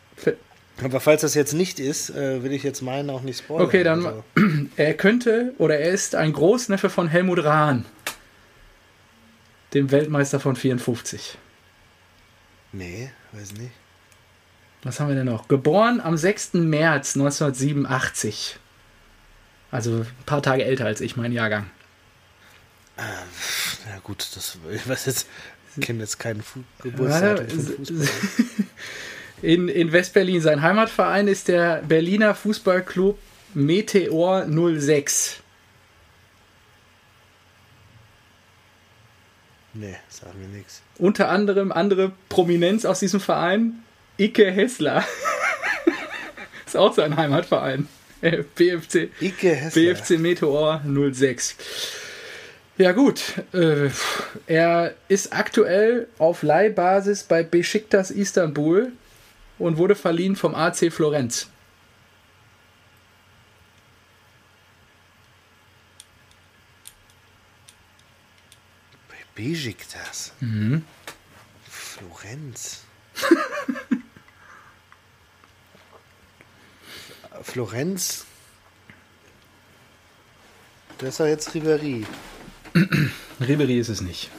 Aber falls das jetzt nicht ist, äh, will ich jetzt meinen auch nicht spoilern. Okay, dann Also, er könnte oder er ist ein Großneffe von Helmut Rahn, dem Weltmeister von 54. nee, weiß nicht. Was haben wir denn noch? Geboren am 6. März 1987. Also ein paar Tage älter als ich, mein Jahrgang. Ja gut, das ich weiß jetzt, ich kenne jetzt keinen Fu Geburtstag Fußball. In, in Westberlin, sein Heimatverein ist der Berliner Fußballclub Meteor 06. Nee, sagen wir nichts. Unter anderem andere Prominenz aus diesem Verein, Ike Hessler. ist auch sein Heimatverein. Äh, BFC, Ike Hessler. BFC Meteor 06. Ja gut, äh, er ist aktuell auf Leihbasis bei Besiktas Istanbul und wurde verliehen vom AC Florenz. Bei Besiktas. Mhm. Florenz. Florenz. Das ist doch jetzt Ribéry. Ribery ist es nicht.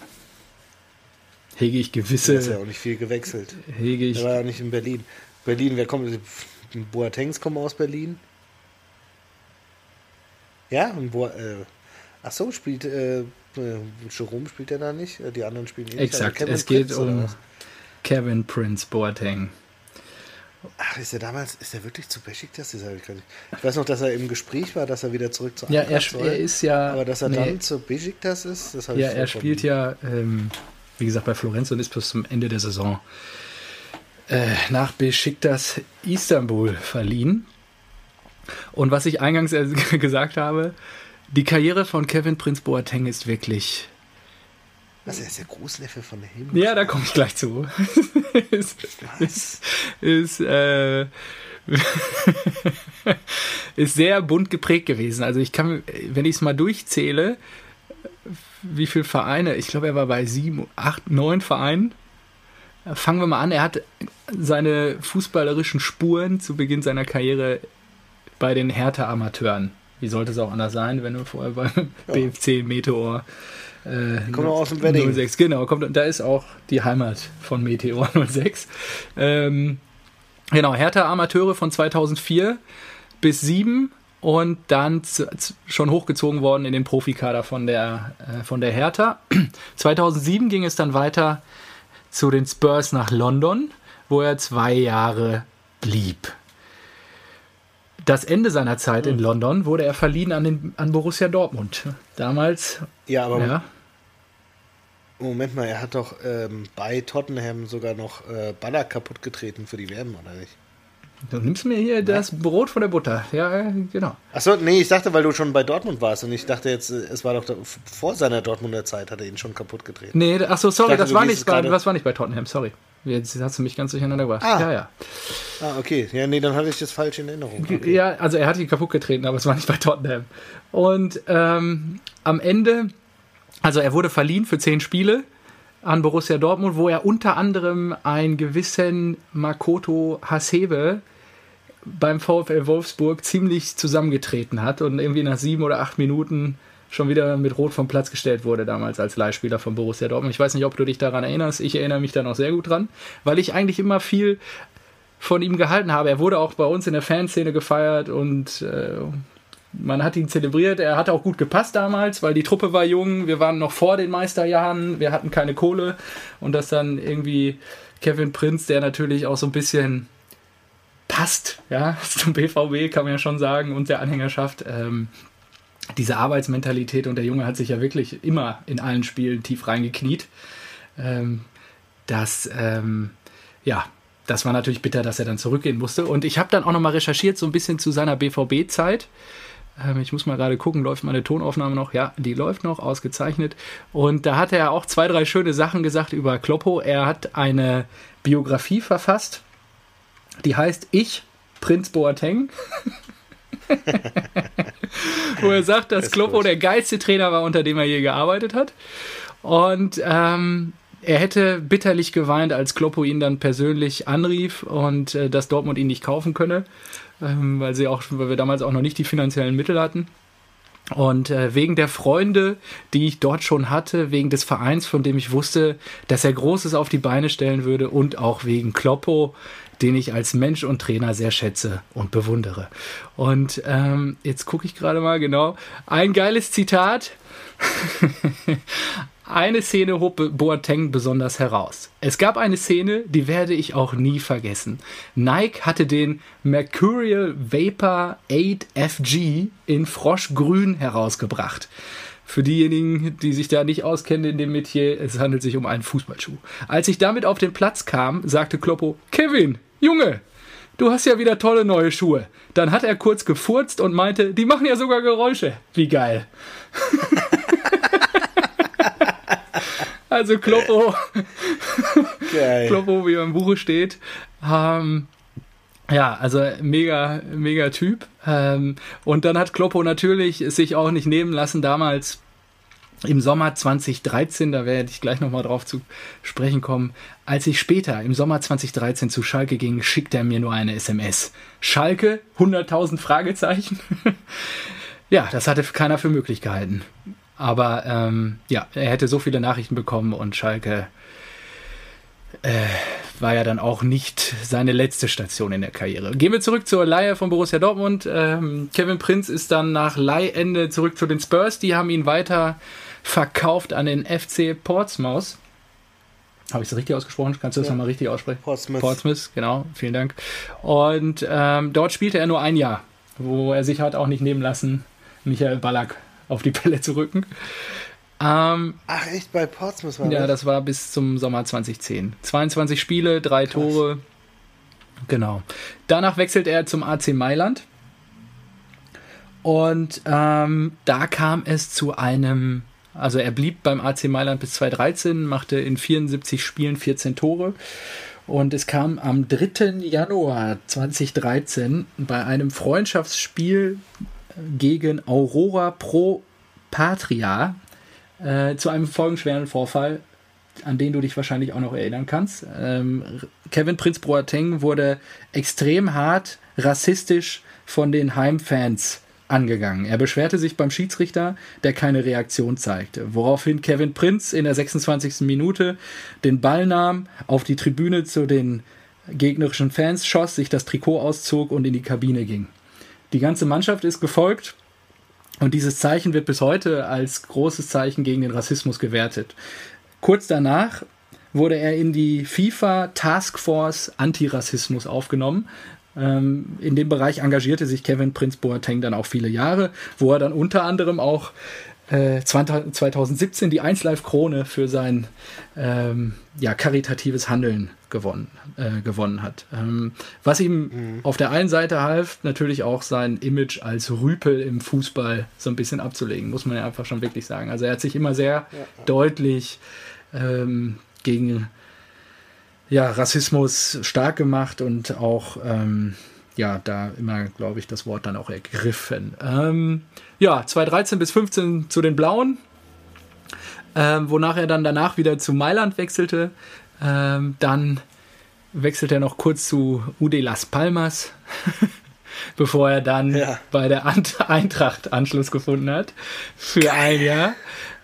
Hege ich Der ist ja gewisse, auch nicht viel gewechselt. hege ich Der war ja nicht in Berlin. Berlin, wer kommt? Boatengs kommen aus Berlin. Ja, und Boa, äh, ach so, spielt äh, äh, Jerome spielt er da nicht? Äh, Die anderen spielen eh nicht. Exakt, es geht Prince, um? Kevin Prince Boateng. Ach, ist er damals, ist er wirklich zu Besiktas? Das hab ich weiß noch, dass er im Gespräch war, dass er wieder zurück zu Ja, er, soll. er ist ja. Aber dass er nee, dann zu Besiktas ist, das habe Ja, ich er vollkommen- spielt ja, ähm, wie gesagt, bei Florenz und ist bis zum Ende der Saison äh, nach Besiktas Istanbul verliehen. Und was ich eingangs äh, gesagt habe, die Karriere von Kevin Prince Boateng ist wirklich. Er ist der Großneffe von Helmut? Ja, da komme ich gleich zu. ist, ist, ist, äh, ist sehr bunt geprägt gewesen. Also ich kann, wenn ich es mal durchzähle, wie viele Vereine, ich glaube, er war bei sieben, acht, neun Vereinen. Fangen wir mal an, er hat seine fußballerischen Spuren zu Beginn seiner Karriere bei den Hertha-Amateuren. Wie sollte es auch anders sein, wenn du vorher beim BFC Meteor äh, Kommt aus dem Wedding. 06, genau, kommt, und da ist auch die Heimat von Meteor 06. Ähm, genau, Hertha Amateure von 2004 bis 7 und dann zu, zu, schon hochgezogen worden in den Profikader von der, äh, von der Hertha. 2007 ging es dann weiter zu den Spurs nach London, wo er zwei Jahre blieb. Das Ende seiner Zeit in London wurde er verliehen an, den, an Borussia Dortmund. Damals, Ja, aber ja, Moment mal, er hat doch ähm, bei Tottenham sogar noch äh, Baller kaputt getreten für die WM, oder nicht? Du nimmst mir hier das Brot von der Butter. Ja, genau. Achso, nee, ich dachte, weil du schon bei Dortmund warst und ich dachte jetzt, äh, es war doch da, vor seiner Dortmunder Zeit, hat er ihn schon kaputt getreten. Nee, ach so, sorry, dachte, das war nicht bei, das war nicht bei Tottenham, sorry. Jetzt hast du mich ganz durcheinander gebracht. Ah. Ja, ja. Ah, okay. Ja, nee, dann hatte ich das falsch in Erinnerung. Okay. Ja, also er hat ihn kaputt getreten, aber es war nicht bei Tottenham. Und ähm, am Ende, also er wurde verliehen für zehn Spiele an Borussia Dortmund, wo er unter anderem einen gewissen Makoto Hasebe beim VfL Wolfsburg ziemlich zusammengetreten hat und irgendwie nach sieben oder acht Minuten schon wieder mit Rot vom Platz gestellt wurde, damals als Leihspieler von Borussia Dortmund. Ich weiß nicht, ob du dich daran erinnerst. Ich erinnere mich da noch sehr gut dran, weil ich eigentlich immer viel von ihm gehalten habe. Er wurde auch bei uns in der Fanszene gefeiert und äh, man hat ihn zelebriert. Er hat auch gut gepasst damals, weil die Truppe war jung. Wir waren noch vor den Meisterjahren. Wir hatten keine Kohle. Und dass dann irgendwie Kevin Prinz, der natürlich auch so ein bisschen passt, ja, zum BVB kann man ja schon sagen und der Anhängerschaft, ähm, diese Arbeitsmentalität und der Junge hat sich ja wirklich immer in allen Spielen tief reingekniet. Ähm, das, ähm, ja, das war natürlich bitter, dass er dann zurückgehen musste. Und ich habe dann auch nochmal recherchiert, so ein bisschen zu seiner BVB-Zeit. Ähm, ich muss mal gerade gucken, läuft meine Tonaufnahme noch? Ja, die läuft noch, ausgezeichnet. Und da hat er auch zwei, drei schöne Sachen gesagt über Kloppo. Er hat eine Biografie verfasst, die heißt Ich, Prinz Boateng. Wo er sagt, dass Kloppo gut. der geilste Trainer war, unter dem er je gearbeitet hat. Und ähm, er hätte bitterlich geweint, als Kloppo ihn dann persönlich anrief und äh, dass Dortmund ihn nicht kaufen könne, ähm, weil sie auch, weil wir damals auch noch nicht die finanziellen Mittel hatten. Und äh, wegen der Freunde, die ich dort schon hatte, wegen des Vereins, von dem ich wusste, dass er Großes auf die Beine stellen würde und auch wegen Kloppo, den ich als Mensch und Trainer sehr schätze und bewundere. Und ähm, jetzt gucke ich gerade mal genau. Ein geiles Zitat. eine Szene hob Boateng besonders heraus. Es gab eine Szene, die werde ich auch nie vergessen. Nike hatte den Mercurial Vapor 8 FG in Froschgrün herausgebracht. Für diejenigen, die sich da nicht auskennen in dem Metier, es handelt sich um einen Fußballschuh. Als ich damit auf den Platz kam, sagte Kloppo, Kevin, Junge, du hast ja wieder tolle neue Schuhe. Dann hat er kurz gefurzt und meinte, die machen ja sogar Geräusche. Wie geil. Also Kloppo, Geil. Kloppo, wie im Buche steht. Ähm, ja, also mega, mega Typ. Ähm, und dann hat Kloppo natürlich sich auch nicht nehmen lassen, damals im Sommer 2013, da werde ich gleich nochmal drauf zu sprechen kommen, als ich später im Sommer 2013 zu Schalke ging, schickt er mir nur eine SMS. Schalke, 100.000 Fragezeichen. ja, das hatte keiner für möglich gehalten. Aber ähm, ja, er hätte so viele Nachrichten bekommen und Schalke äh, war ja dann auch nicht seine letzte Station in der Karriere. Gehen wir zurück zur Leihe von Borussia Dortmund. Ähm, Kevin Prinz ist dann nach Leihende zurück zu den Spurs. Die haben ihn weiter verkauft an den FC Portsmouth. Habe ich das richtig ausgesprochen? Kannst du das ja. nochmal richtig aussprechen? Portsmouth. Portsmouth, genau. Vielen Dank. Und ähm, dort spielte er nur ein Jahr, wo er sich hat auch nicht nehmen lassen, Michael Ballack auf die Pelle zu rücken. Ähm, Ach, echt bei Portsmouth war Ja, das war bis zum Sommer 2010. 22 Spiele, drei Krass. Tore. Genau. Danach wechselt er zum AC Mailand. Und ähm, da kam es zu einem, also er blieb beim AC Mailand bis 2013, machte in 74 Spielen 14 Tore. Und es kam am 3. Januar 2013 bei einem Freundschaftsspiel gegen Aurora Pro Patria äh, zu einem folgenschweren Vorfall, an den du dich wahrscheinlich auch noch erinnern kannst. Ähm, Kevin Prinz Boateng wurde extrem hart rassistisch von den Heimfans angegangen. Er beschwerte sich beim Schiedsrichter, der keine Reaktion zeigte, woraufhin Kevin Prinz in der 26. Minute den Ball nahm, auf die Tribüne zu den gegnerischen Fans schoss, sich das Trikot auszog und in die Kabine ging. Die ganze Mannschaft ist gefolgt und dieses Zeichen wird bis heute als großes Zeichen gegen den Rassismus gewertet. Kurz danach wurde er in die FIFA Task Force Antirassismus aufgenommen. Ähm, in dem Bereich engagierte sich Kevin Prince Boateng dann auch viele Jahre, wo er dann unter anderem auch 2017 äh, die 1 Live Krone für sein ähm, ja, karitatives Handeln gewonnen, äh, gewonnen hat. Ähm, was ihm mhm. auf der einen Seite half, natürlich auch sein Image als Rüpel im Fußball so ein bisschen abzulegen, muss man ja einfach schon wirklich sagen. Also er hat sich immer sehr ja. deutlich ähm, gegen ja, Rassismus stark gemacht und auch ähm, ja, da immer, glaube ich, das Wort dann auch ergriffen. Ähm, ja, 2013 bis 15 zu den Blauen, ähm, wonach er dann danach wieder zu Mailand wechselte. Ähm, dann wechselte er noch kurz zu UD Las Palmas, bevor er dann ja. bei der Eintracht Anschluss gefunden hat für Geil. ein Jahr.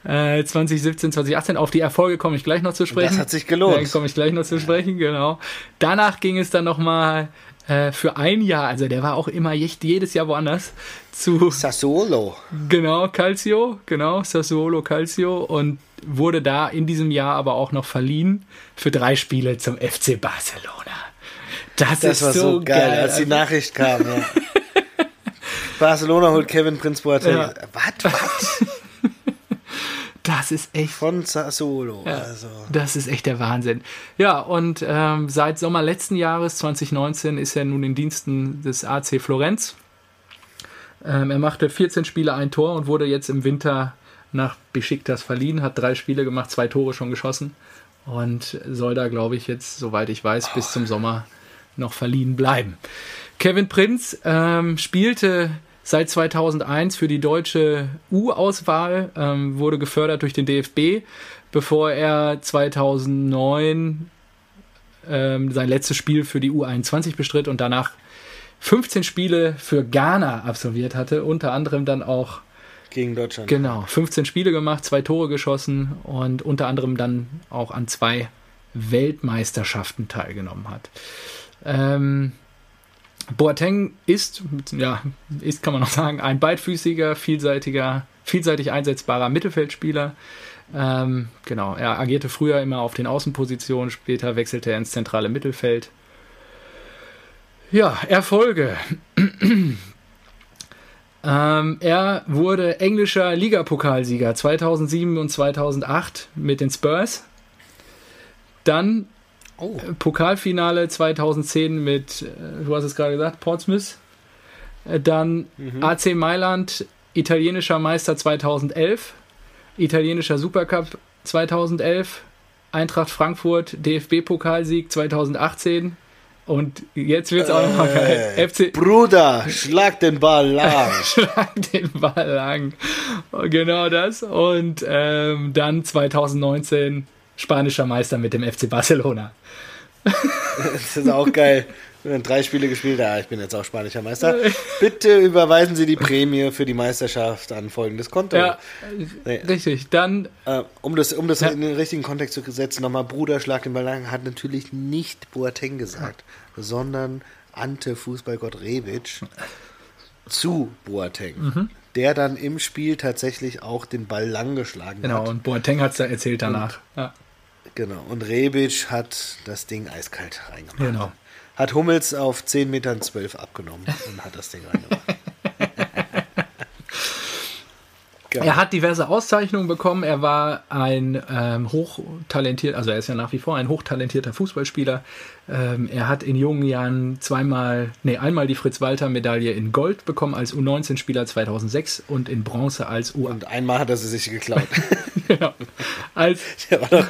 2017, äh, 2018. Auf die Erfolge komme ich gleich noch zu sprechen. Das hat sich gelohnt. Da komme ich gleich noch zu sprechen, genau. Danach ging es dann nochmal äh, für ein Jahr, also der war auch immer jedes Jahr woanders, zu Sassuolo. Genau, Calcio, genau, Sassuolo Calcio und wurde da in diesem Jahr aber auch noch verliehen für drei Spiele zum FC Barcelona. Das, das ist war so geil, geil, als die Nachricht kam. Ja. Barcelona holt Kevin Prince Boateng. Ja. Was? Was? Das ist echt. Von Sassuolo. Ja, also. Das ist echt der Wahnsinn. Ja, und ähm, seit Sommer letzten Jahres, 2019, ist er nun in Diensten des AC Florenz. Ähm, er machte 14 Spiele, ein Tor und wurde jetzt im Winter nach Besiktas verliehen, hat drei Spiele gemacht, zwei Tore schon geschossen und soll da, glaube ich, jetzt, soweit ich weiß, oh. bis zum Sommer noch verliehen bleiben. Kevin Prinz ähm, spielte seit 2001 für die deutsche U-Auswahl, ähm, wurde gefördert durch den DFB, bevor er 2009 ähm, sein letztes Spiel für die U21 bestritt und danach 15 Spiele für Ghana absolviert hatte, unter anderem dann auch gegen Deutschland. Genau, 15 Spiele gemacht, zwei Tore geschossen und unter anderem dann auch an zwei Weltmeisterschaften teilgenommen hat. Ähm, Boateng ist, ja, ist, kann man noch sagen, ein beidfüßiger, vielseitiger, vielseitig einsetzbarer Mittelfeldspieler. Ähm, genau, er agierte früher immer auf den Außenpositionen, später wechselte er ins zentrale Mittelfeld. Ja, Erfolge. Ähm, er wurde englischer Ligapokalsieger 2007 und 2008 mit den Spurs. Dann oh. Pokalfinale 2010 mit, äh, du hast es gerade gesagt, Portsmouth. Äh, dann mhm. AC Mailand, italienischer Meister 2011 italienischer Supercup 2011, Eintracht Frankfurt, DFB-Pokalsieg 2018. Und jetzt wird es auch nochmal geil. Äh, FC Bruder, schlag den Ball lang. schlag den Ball lang. Genau das. Und ähm, dann 2019 spanischer Meister mit dem FC Barcelona. das ist auch geil drei Spiele gespielt, ja, ich bin jetzt auch spanischer Meister. Bitte überweisen Sie die Prämie für die Meisterschaft an folgendes Konto. Ja, nee. richtig. Dann. Äh, um das, um das ja. in den richtigen Kontext zu setzen, nochmal Bruder, schlag den Ball lang, hat natürlich nicht Boateng gesagt, sondern Ante Fußballgott Rebic zu Boateng. Mhm. Der dann im Spiel tatsächlich auch den Ball lang geschlagen genau, hat. Genau, und Boateng hat es da erzählt danach. Und, ja. Genau, und Rebic hat das Ding eiskalt reingemacht. Genau hat Hummels auf 10 Metern 12 abgenommen und hat das Ding reingemacht. Er hat diverse Auszeichnungen bekommen. Er war ein ähm, hochtalentiert, also er ist ja nach wie vor ein hochtalentierter Fußballspieler. Ähm, er hat in jungen Jahren zweimal, nee, einmal die Fritz-Walter-Medaille in Gold bekommen als U19-Spieler 2006 und in Bronze als U. Und einmal hat er sie sich geklaut. genau. Als, der war doch,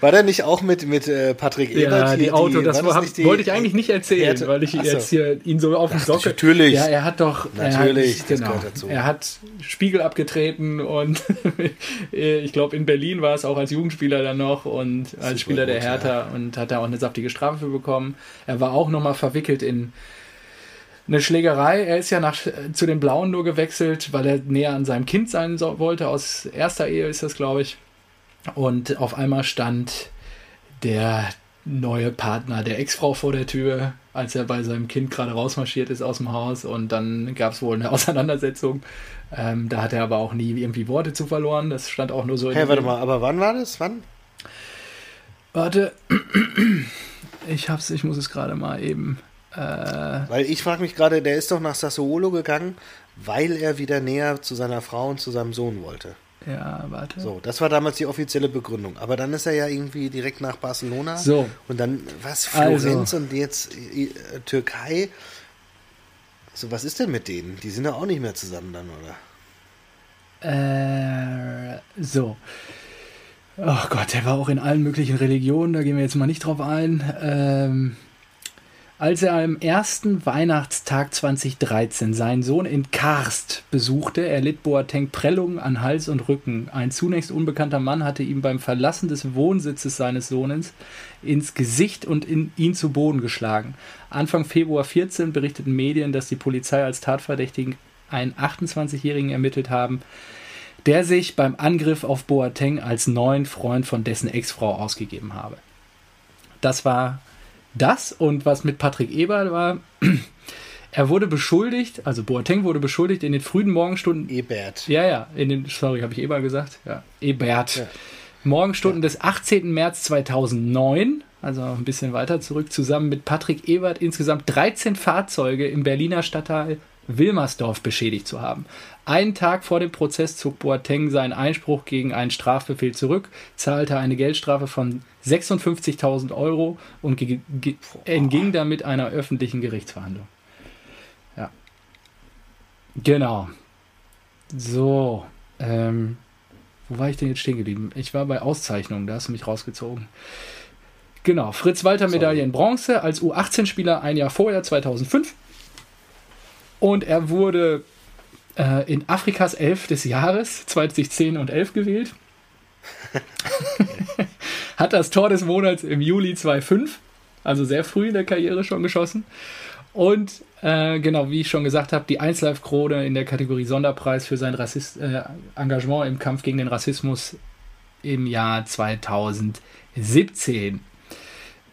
war der nicht auch mit, mit äh, Patrick Ebert? Ja, die Auto, die, das, das hab, die, wollte ich eigentlich nicht erzählen, Härte? weil ich Achso. jetzt hier ihn so auf den Sockel. Natürlich. Ja, er hat doch. Natürlich, hat, genau, Er hat Spiegel abgetreten und ich glaube, in Berlin war es auch als Jugendspieler dann noch und als Spieler der Hertha ja. und hat da auch eine saftige Strafe für bekommen. Er war auch nochmal verwickelt in eine Schlägerei. Er ist ja nach, zu den Blauen nur gewechselt, weil er näher an seinem Kind sein wollte. Aus erster Ehe ist das, glaube ich. Und auf einmal stand der neue Partner der Ex-Frau vor der Tür, als er bei seinem Kind gerade rausmarschiert ist aus dem Haus. Und dann gab es wohl eine Auseinandersetzung. Ähm, da hat er aber auch nie irgendwie Worte zu verloren. Das stand auch nur so in. Hey, warte mal, aber wann war das? Wann? Warte. Ich hab's, ich muss es gerade mal eben. Äh weil ich frage mich gerade, der ist doch nach Sassuolo gegangen, weil er wieder näher zu seiner Frau und zu seinem Sohn wollte. Ja, warte. So, das war damals die offizielle Begründung. Aber dann ist er ja irgendwie direkt nach Barcelona. So. Und dann, was, Florenz also. und jetzt äh, Türkei. So, was ist denn mit denen? Die sind ja auch nicht mehr zusammen dann, oder? Äh, so. Oh Gott, der war auch in allen möglichen Religionen, da gehen wir jetzt mal nicht drauf ein. Ähm, als er am ersten Weihnachtstag 2013 seinen Sohn in Karst besuchte, erlitt Boateng Prellungen an Hals und Rücken. Ein zunächst unbekannter Mann hatte ihm beim Verlassen des Wohnsitzes seines Sohnes ins Gesicht und in ihn zu Boden geschlagen. Anfang Februar 14 berichteten Medien, dass die Polizei als Tatverdächtigen einen 28-Jährigen ermittelt haben, der sich beim Angriff auf Boateng als neuen Freund von dessen Ex-Frau ausgegeben habe. Das war das und was mit Patrick Eber war, er wurde beschuldigt, also Boateng wurde beschuldigt in den frühen Morgenstunden. Ebert. Ja, ja, in den, sorry, habe ich Eber gesagt? Ja, Ebert. Ja. Morgenstunden ja. des 18. März 2009, also ein bisschen weiter zurück, zusammen mit Patrick Ebert insgesamt 13 Fahrzeuge im Berliner Stadtteil Wilmersdorf beschädigt zu haben. Einen Tag vor dem Prozess zog Boateng seinen Einspruch gegen einen Strafbefehl zurück, zahlte eine Geldstrafe von 56.000 Euro und entging damit einer öffentlichen Gerichtsverhandlung. Ja. Genau. So. Ähm, wo war ich denn jetzt stehen geblieben? Ich war bei Auszeichnungen, da hast du mich rausgezogen. Genau, Fritz Walter Medaille in Bronze als U18-Spieler ein Jahr vorher, 2005. Und er wurde äh, in Afrikas Elf des Jahres 2010 und 11 gewählt. Hat das Tor des Monats im Juli 2005, also sehr früh in der Karriere schon geschossen. Und äh, genau, wie ich schon gesagt habe, die 1Live-Krone in der Kategorie Sonderpreis für sein Rassist äh, Engagement im Kampf gegen den Rassismus im Jahr 2017.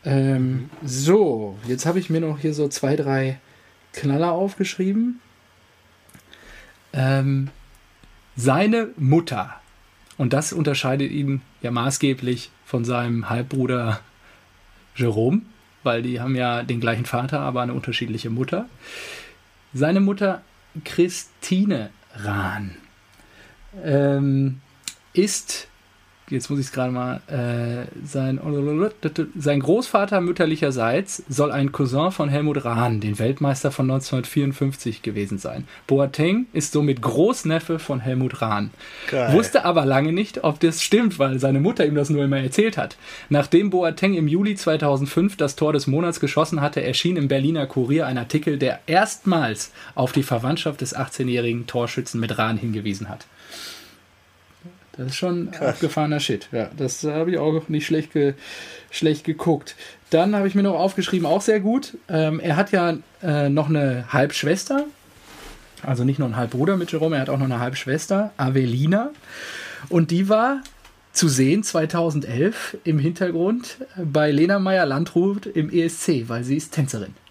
Ähm, so, jetzt habe ich mir noch hier so zwei, drei Knaller aufgeschrieben. Ähm, seine Mutter, und das unterscheidet ihn ja maßgeblich von seinem Halbbruder Jerome, weil die haben ja den gleichen Vater, aber eine unterschiedliche Mutter. Seine Mutter Christine Rahn ähm, ist jetzt muss ich es gerade mal, äh, sein, sein Großvater mütterlicherseits soll ein Cousin von Helmut Rahn, den Weltmeister von 1954 gewesen sein. Boateng ist somit Großneffe von Helmut Rahn. Geil. Wusste aber lange nicht, ob das stimmt, weil seine Mutter ihm das nur immer erzählt hat. Nachdem Boateng im Juli 2005 das Tor des Monats geschossen hatte, erschien im Berliner Kurier ein Artikel, der erstmals auf die Verwandtschaft des 18-jährigen Torschützen mit Rahn hingewiesen hat. Das ist schon Krass. abgefahrener Shit. Ja, das habe ich auch nicht schlecht, ge schlecht geguckt. Dann habe ich mir noch aufgeschrieben, auch sehr gut. Ähm, er hat ja äh, noch eine Halbschwester. Also nicht nur einen Halbbruder mit Jerome, er hat auch noch eine Halbschwester, Avelina. Und die war zu sehen 2011 im Hintergrund bei Lena Meyer-Landrut im ESC, weil sie ist Tänzerin.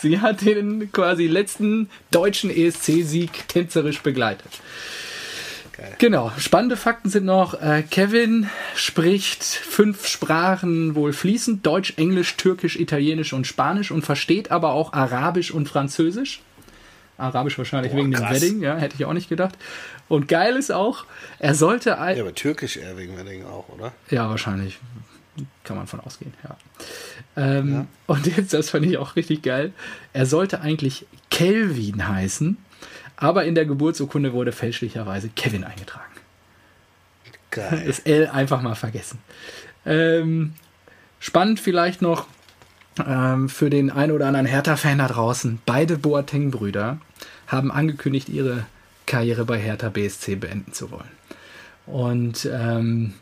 Sie hat den quasi letzten deutschen ESC-Sieg tänzerisch begleitet. Geil. Genau. Spannende Fakten sind noch, äh, Kevin spricht fünf Sprachen wohl fließend, Deutsch, Englisch, Türkisch, Italienisch und Spanisch und versteht aber auch Arabisch und Französisch. Arabisch wahrscheinlich Boah, wegen krass. dem Wedding, ja, hätte ich auch nicht gedacht. Und geil ist auch, er sollte... Ja, aber Türkisch eher wegen Wedding auch, oder? Ja, wahrscheinlich. Kann man von ausgehen, ja. Ähm, ja. Und jetzt, das fand ich auch richtig geil, er sollte eigentlich Kelvin heißen, aber in der Geburtsurkunde wurde fälschlicherweise Kevin eingetragen. Geil. Das L einfach mal vergessen. Ähm, spannend vielleicht noch ähm, für den einen oder anderen Hertha-Fan da draußen. Beide Boateng-Brüder haben angekündigt, ihre Karriere bei Hertha BSC beenden zu wollen. Und ähm,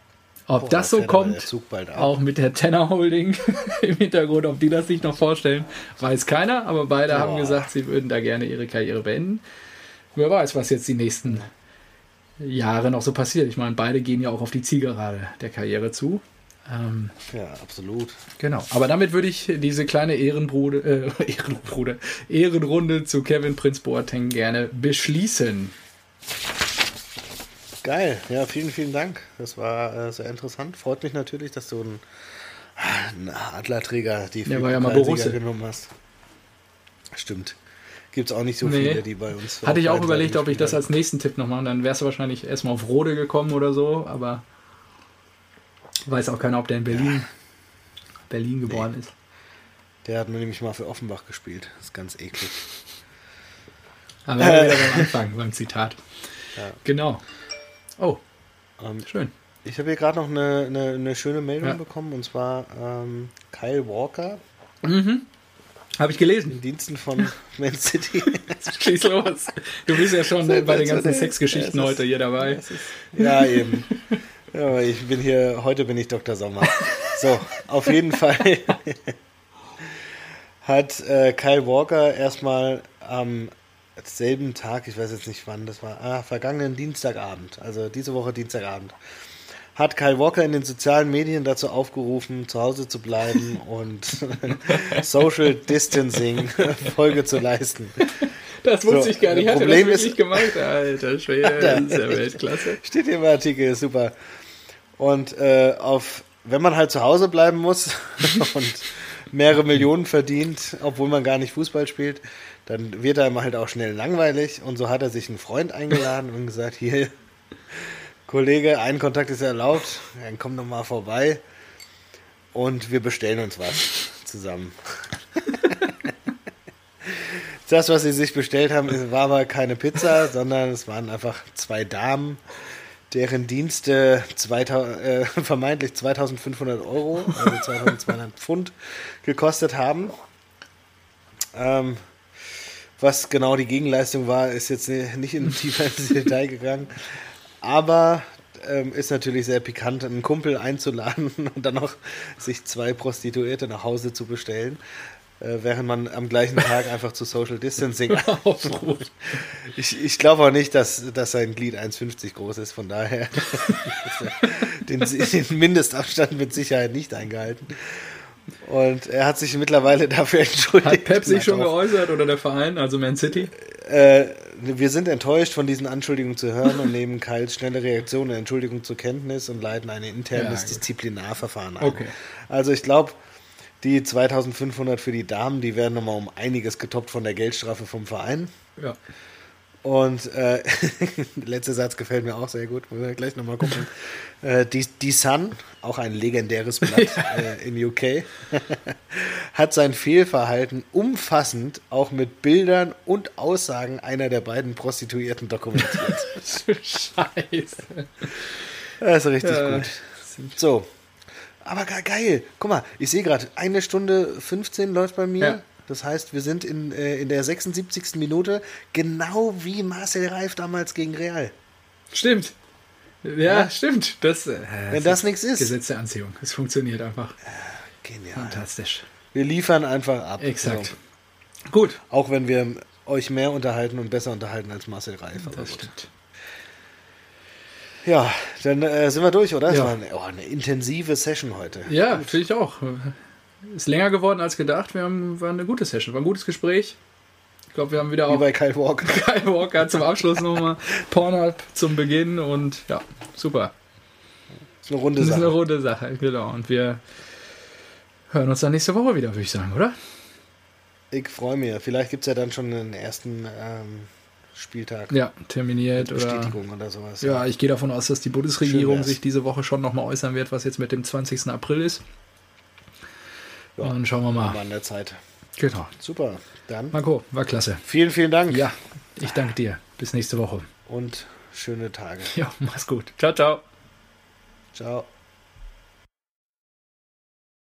ob Boah, das so kommt, auch mit der Tenor Holding im Hintergrund, ob die das sich noch vorstellen, weiß keiner. Aber beide Boah. haben gesagt, sie würden da gerne ihre Karriere beenden wer weiß, was jetzt die nächsten Jahre noch so passiert. Ich meine, beide gehen ja auch auf die Zielgerade der Karriere zu. Ähm, ja, absolut. Genau. Aber damit würde ich diese kleine Ehrenbrude, äh, Ehrenbrude, Ehrenrunde zu Kevin Prinz Boateng gerne beschließen. Geil. Ja, vielen, vielen Dank. Das war äh, sehr interessant. Freut mich natürlich, dass du einen, einen Adlerträger die ja, ja mal genommen hast. Stimmt gibt es auch nicht so nee. viele, die bei uns. Hatte ich auch überlegt, ob ich das als nächsten Tipp noch mache. Dann wärst du wahrscheinlich erstmal auf Rode gekommen oder so, aber weiß auch keiner, ob der in Berlin, ja. Berlin geboren nee. ist. Der hat mir nämlich mal für Offenbach gespielt. Das ist ganz eklig. Aber wir wieder beim Anfang, beim Zitat. Ja. Genau. Oh, ähm, schön. Ich habe hier gerade noch eine, eine, eine, schöne Meldung ja. bekommen und zwar ähm, Kyle Walker. Mhm. Habe ich gelesen. In Diensten von Man City. Schieß los. Du bist ja schon bei den ganzen Sexgeschichten ja, heute hier dabei. Ist, ja, eben. Ja, ich bin hier, heute bin ich Dr. Sommer. So, auf jeden Fall hat äh, Kyle Walker erstmal am selben Tag, ich weiß jetzt nicht wann, das war, ah, vergangenen Dienstagabend, also diese Woche Dienstagabend, hat Kyle Walker in den sozialen Medien dazu aufgerufen, zu Hause zu bleiben und Social Distancing Folge zu leisten. Das wusste so, ich gar nicht. Hat Problem er das wirklich ist, gemacht? Alter, schwer, das ist ja Weltklasse. Steht hier im Artikel, super. Und äh, auf, wenn man halt zu Hause bleiben muss und mehrere Millionen verdient, obwohl man gar nicht Fußball spielt, dann wird einem halt auch schnell langweilig. Und so hat er sich einen Freund eingeladen und gesagt, hier, Kollege, ein Kontakt ist erlaubt, dann komm doch mal vorbei und wir bestellen uns was zusammen. das, was sie sich bestellt haben, war aber keine Pizza, sondern es waren einfach zwei Damen, deren Dienste 2000, äh, vermeintlich 2500 Euro, also 2200 Pfund gekostet haben. Ähm, was genau die Gegenleistung war, ist jetzt nicht in tiefer ins Detail gegangen. Aber ähm, ist natürlich sehr pikant, einen Kumpel einzuladen und dann noch sich zwei Prostituierte nach Hause zu bestellen, äh, während man am gleichen Tag einfach zu Social Distancing aufruft. Ich, ich glaube auch nicht, dass, dass sein Glied 1,50 groß ist, von daher den, den Mindestabstand mit Sicherheit nicht eingehalten. Und er hat sich mittlerweile dafür entschuldigt. Hat Pep sich schon geäußert oder der Verein, also Man City? Äh, wir sind enttäuscht von diesen Anschuldigungen zu hören und nehmen Kyles schnelle Reaktion und Entschuldigung zur Kenntnis und leiten ein internes ja, Disziplinarverfahren ein. Okay. Also ich glaube, die 2500 für die Damen, die werden nochmal um einiges getoppt von der Geldstrafe vom Verein. Ja. Und äh, letzter Satz gefällt mir auch sehr gut, müssen wir gleich nochmal gucken. äh, die, die Sun, auch ein legendäres Blatt äh, in UK, hat sein Fehlverhalten umfassend auch mit Bildern und Aussagen einer der beiden Prostituierten dokumentiert. Scheiße. Das ist richtig ja. gut. So. Aber geil. Guck mal, ich sehe gerade, eine Stunde 15 läuft bei mir. Ja. Das heißt, wir sind in, äh, in der 76. Minute, genau wie Marcel Reif damals gegen Real. Stimmt. Ja, ja. stimmt. Das, äh, Wenn das nichts ist. Gesetz der Anziehung. Es funktioniert einfach. genial. Fantastisch. Wir liefern einfach ab. Exakt. So. Gut. Auch wenn wir euch mehr unterhalten und besser unterhalten als Marcel Reif. das gut. stimmt. Ja, dann äh, sind wir durch, oder? Ja. Das war eine, oh, eine intensive Session heute. Ja, finde ich auch. Ist länger geworden als gedacht. Wir haben war eine gute Session, war ein gutes Gespräch. Ich glaube, wir haben wieder Wie auch. bei Kyle Walker. Kyle Walker zum Abschluss nochmal. Pornhub zum Beginn und ja, super. Das ist eine runde Sache. Das ist eine runde Sache, genau. Und wir hören uns dann nächste Woche wieder, würde ich sagen, oder? Ich freue mich. Vielleicht gibt es ja dann schon einen ersten ähm, Spieltag. Ja, terminiert. Bestätigung oder, oder sowas. Ja, ja, ich gehe davon aus, dass die Bundesregierung sich diese Woche schon nochmal äußern wird, was jetzt mit dem 20. April ist. Ja, dann schauen wir mal. An der Zeit. Genau. Super. Dann. Marco, war klasse. Vielen, vielen Dank. Ja, ich danke dir. Bis nächste Woche. Und schöne Tage. Ja, mach's gut. Ciao, ciao. Ciao.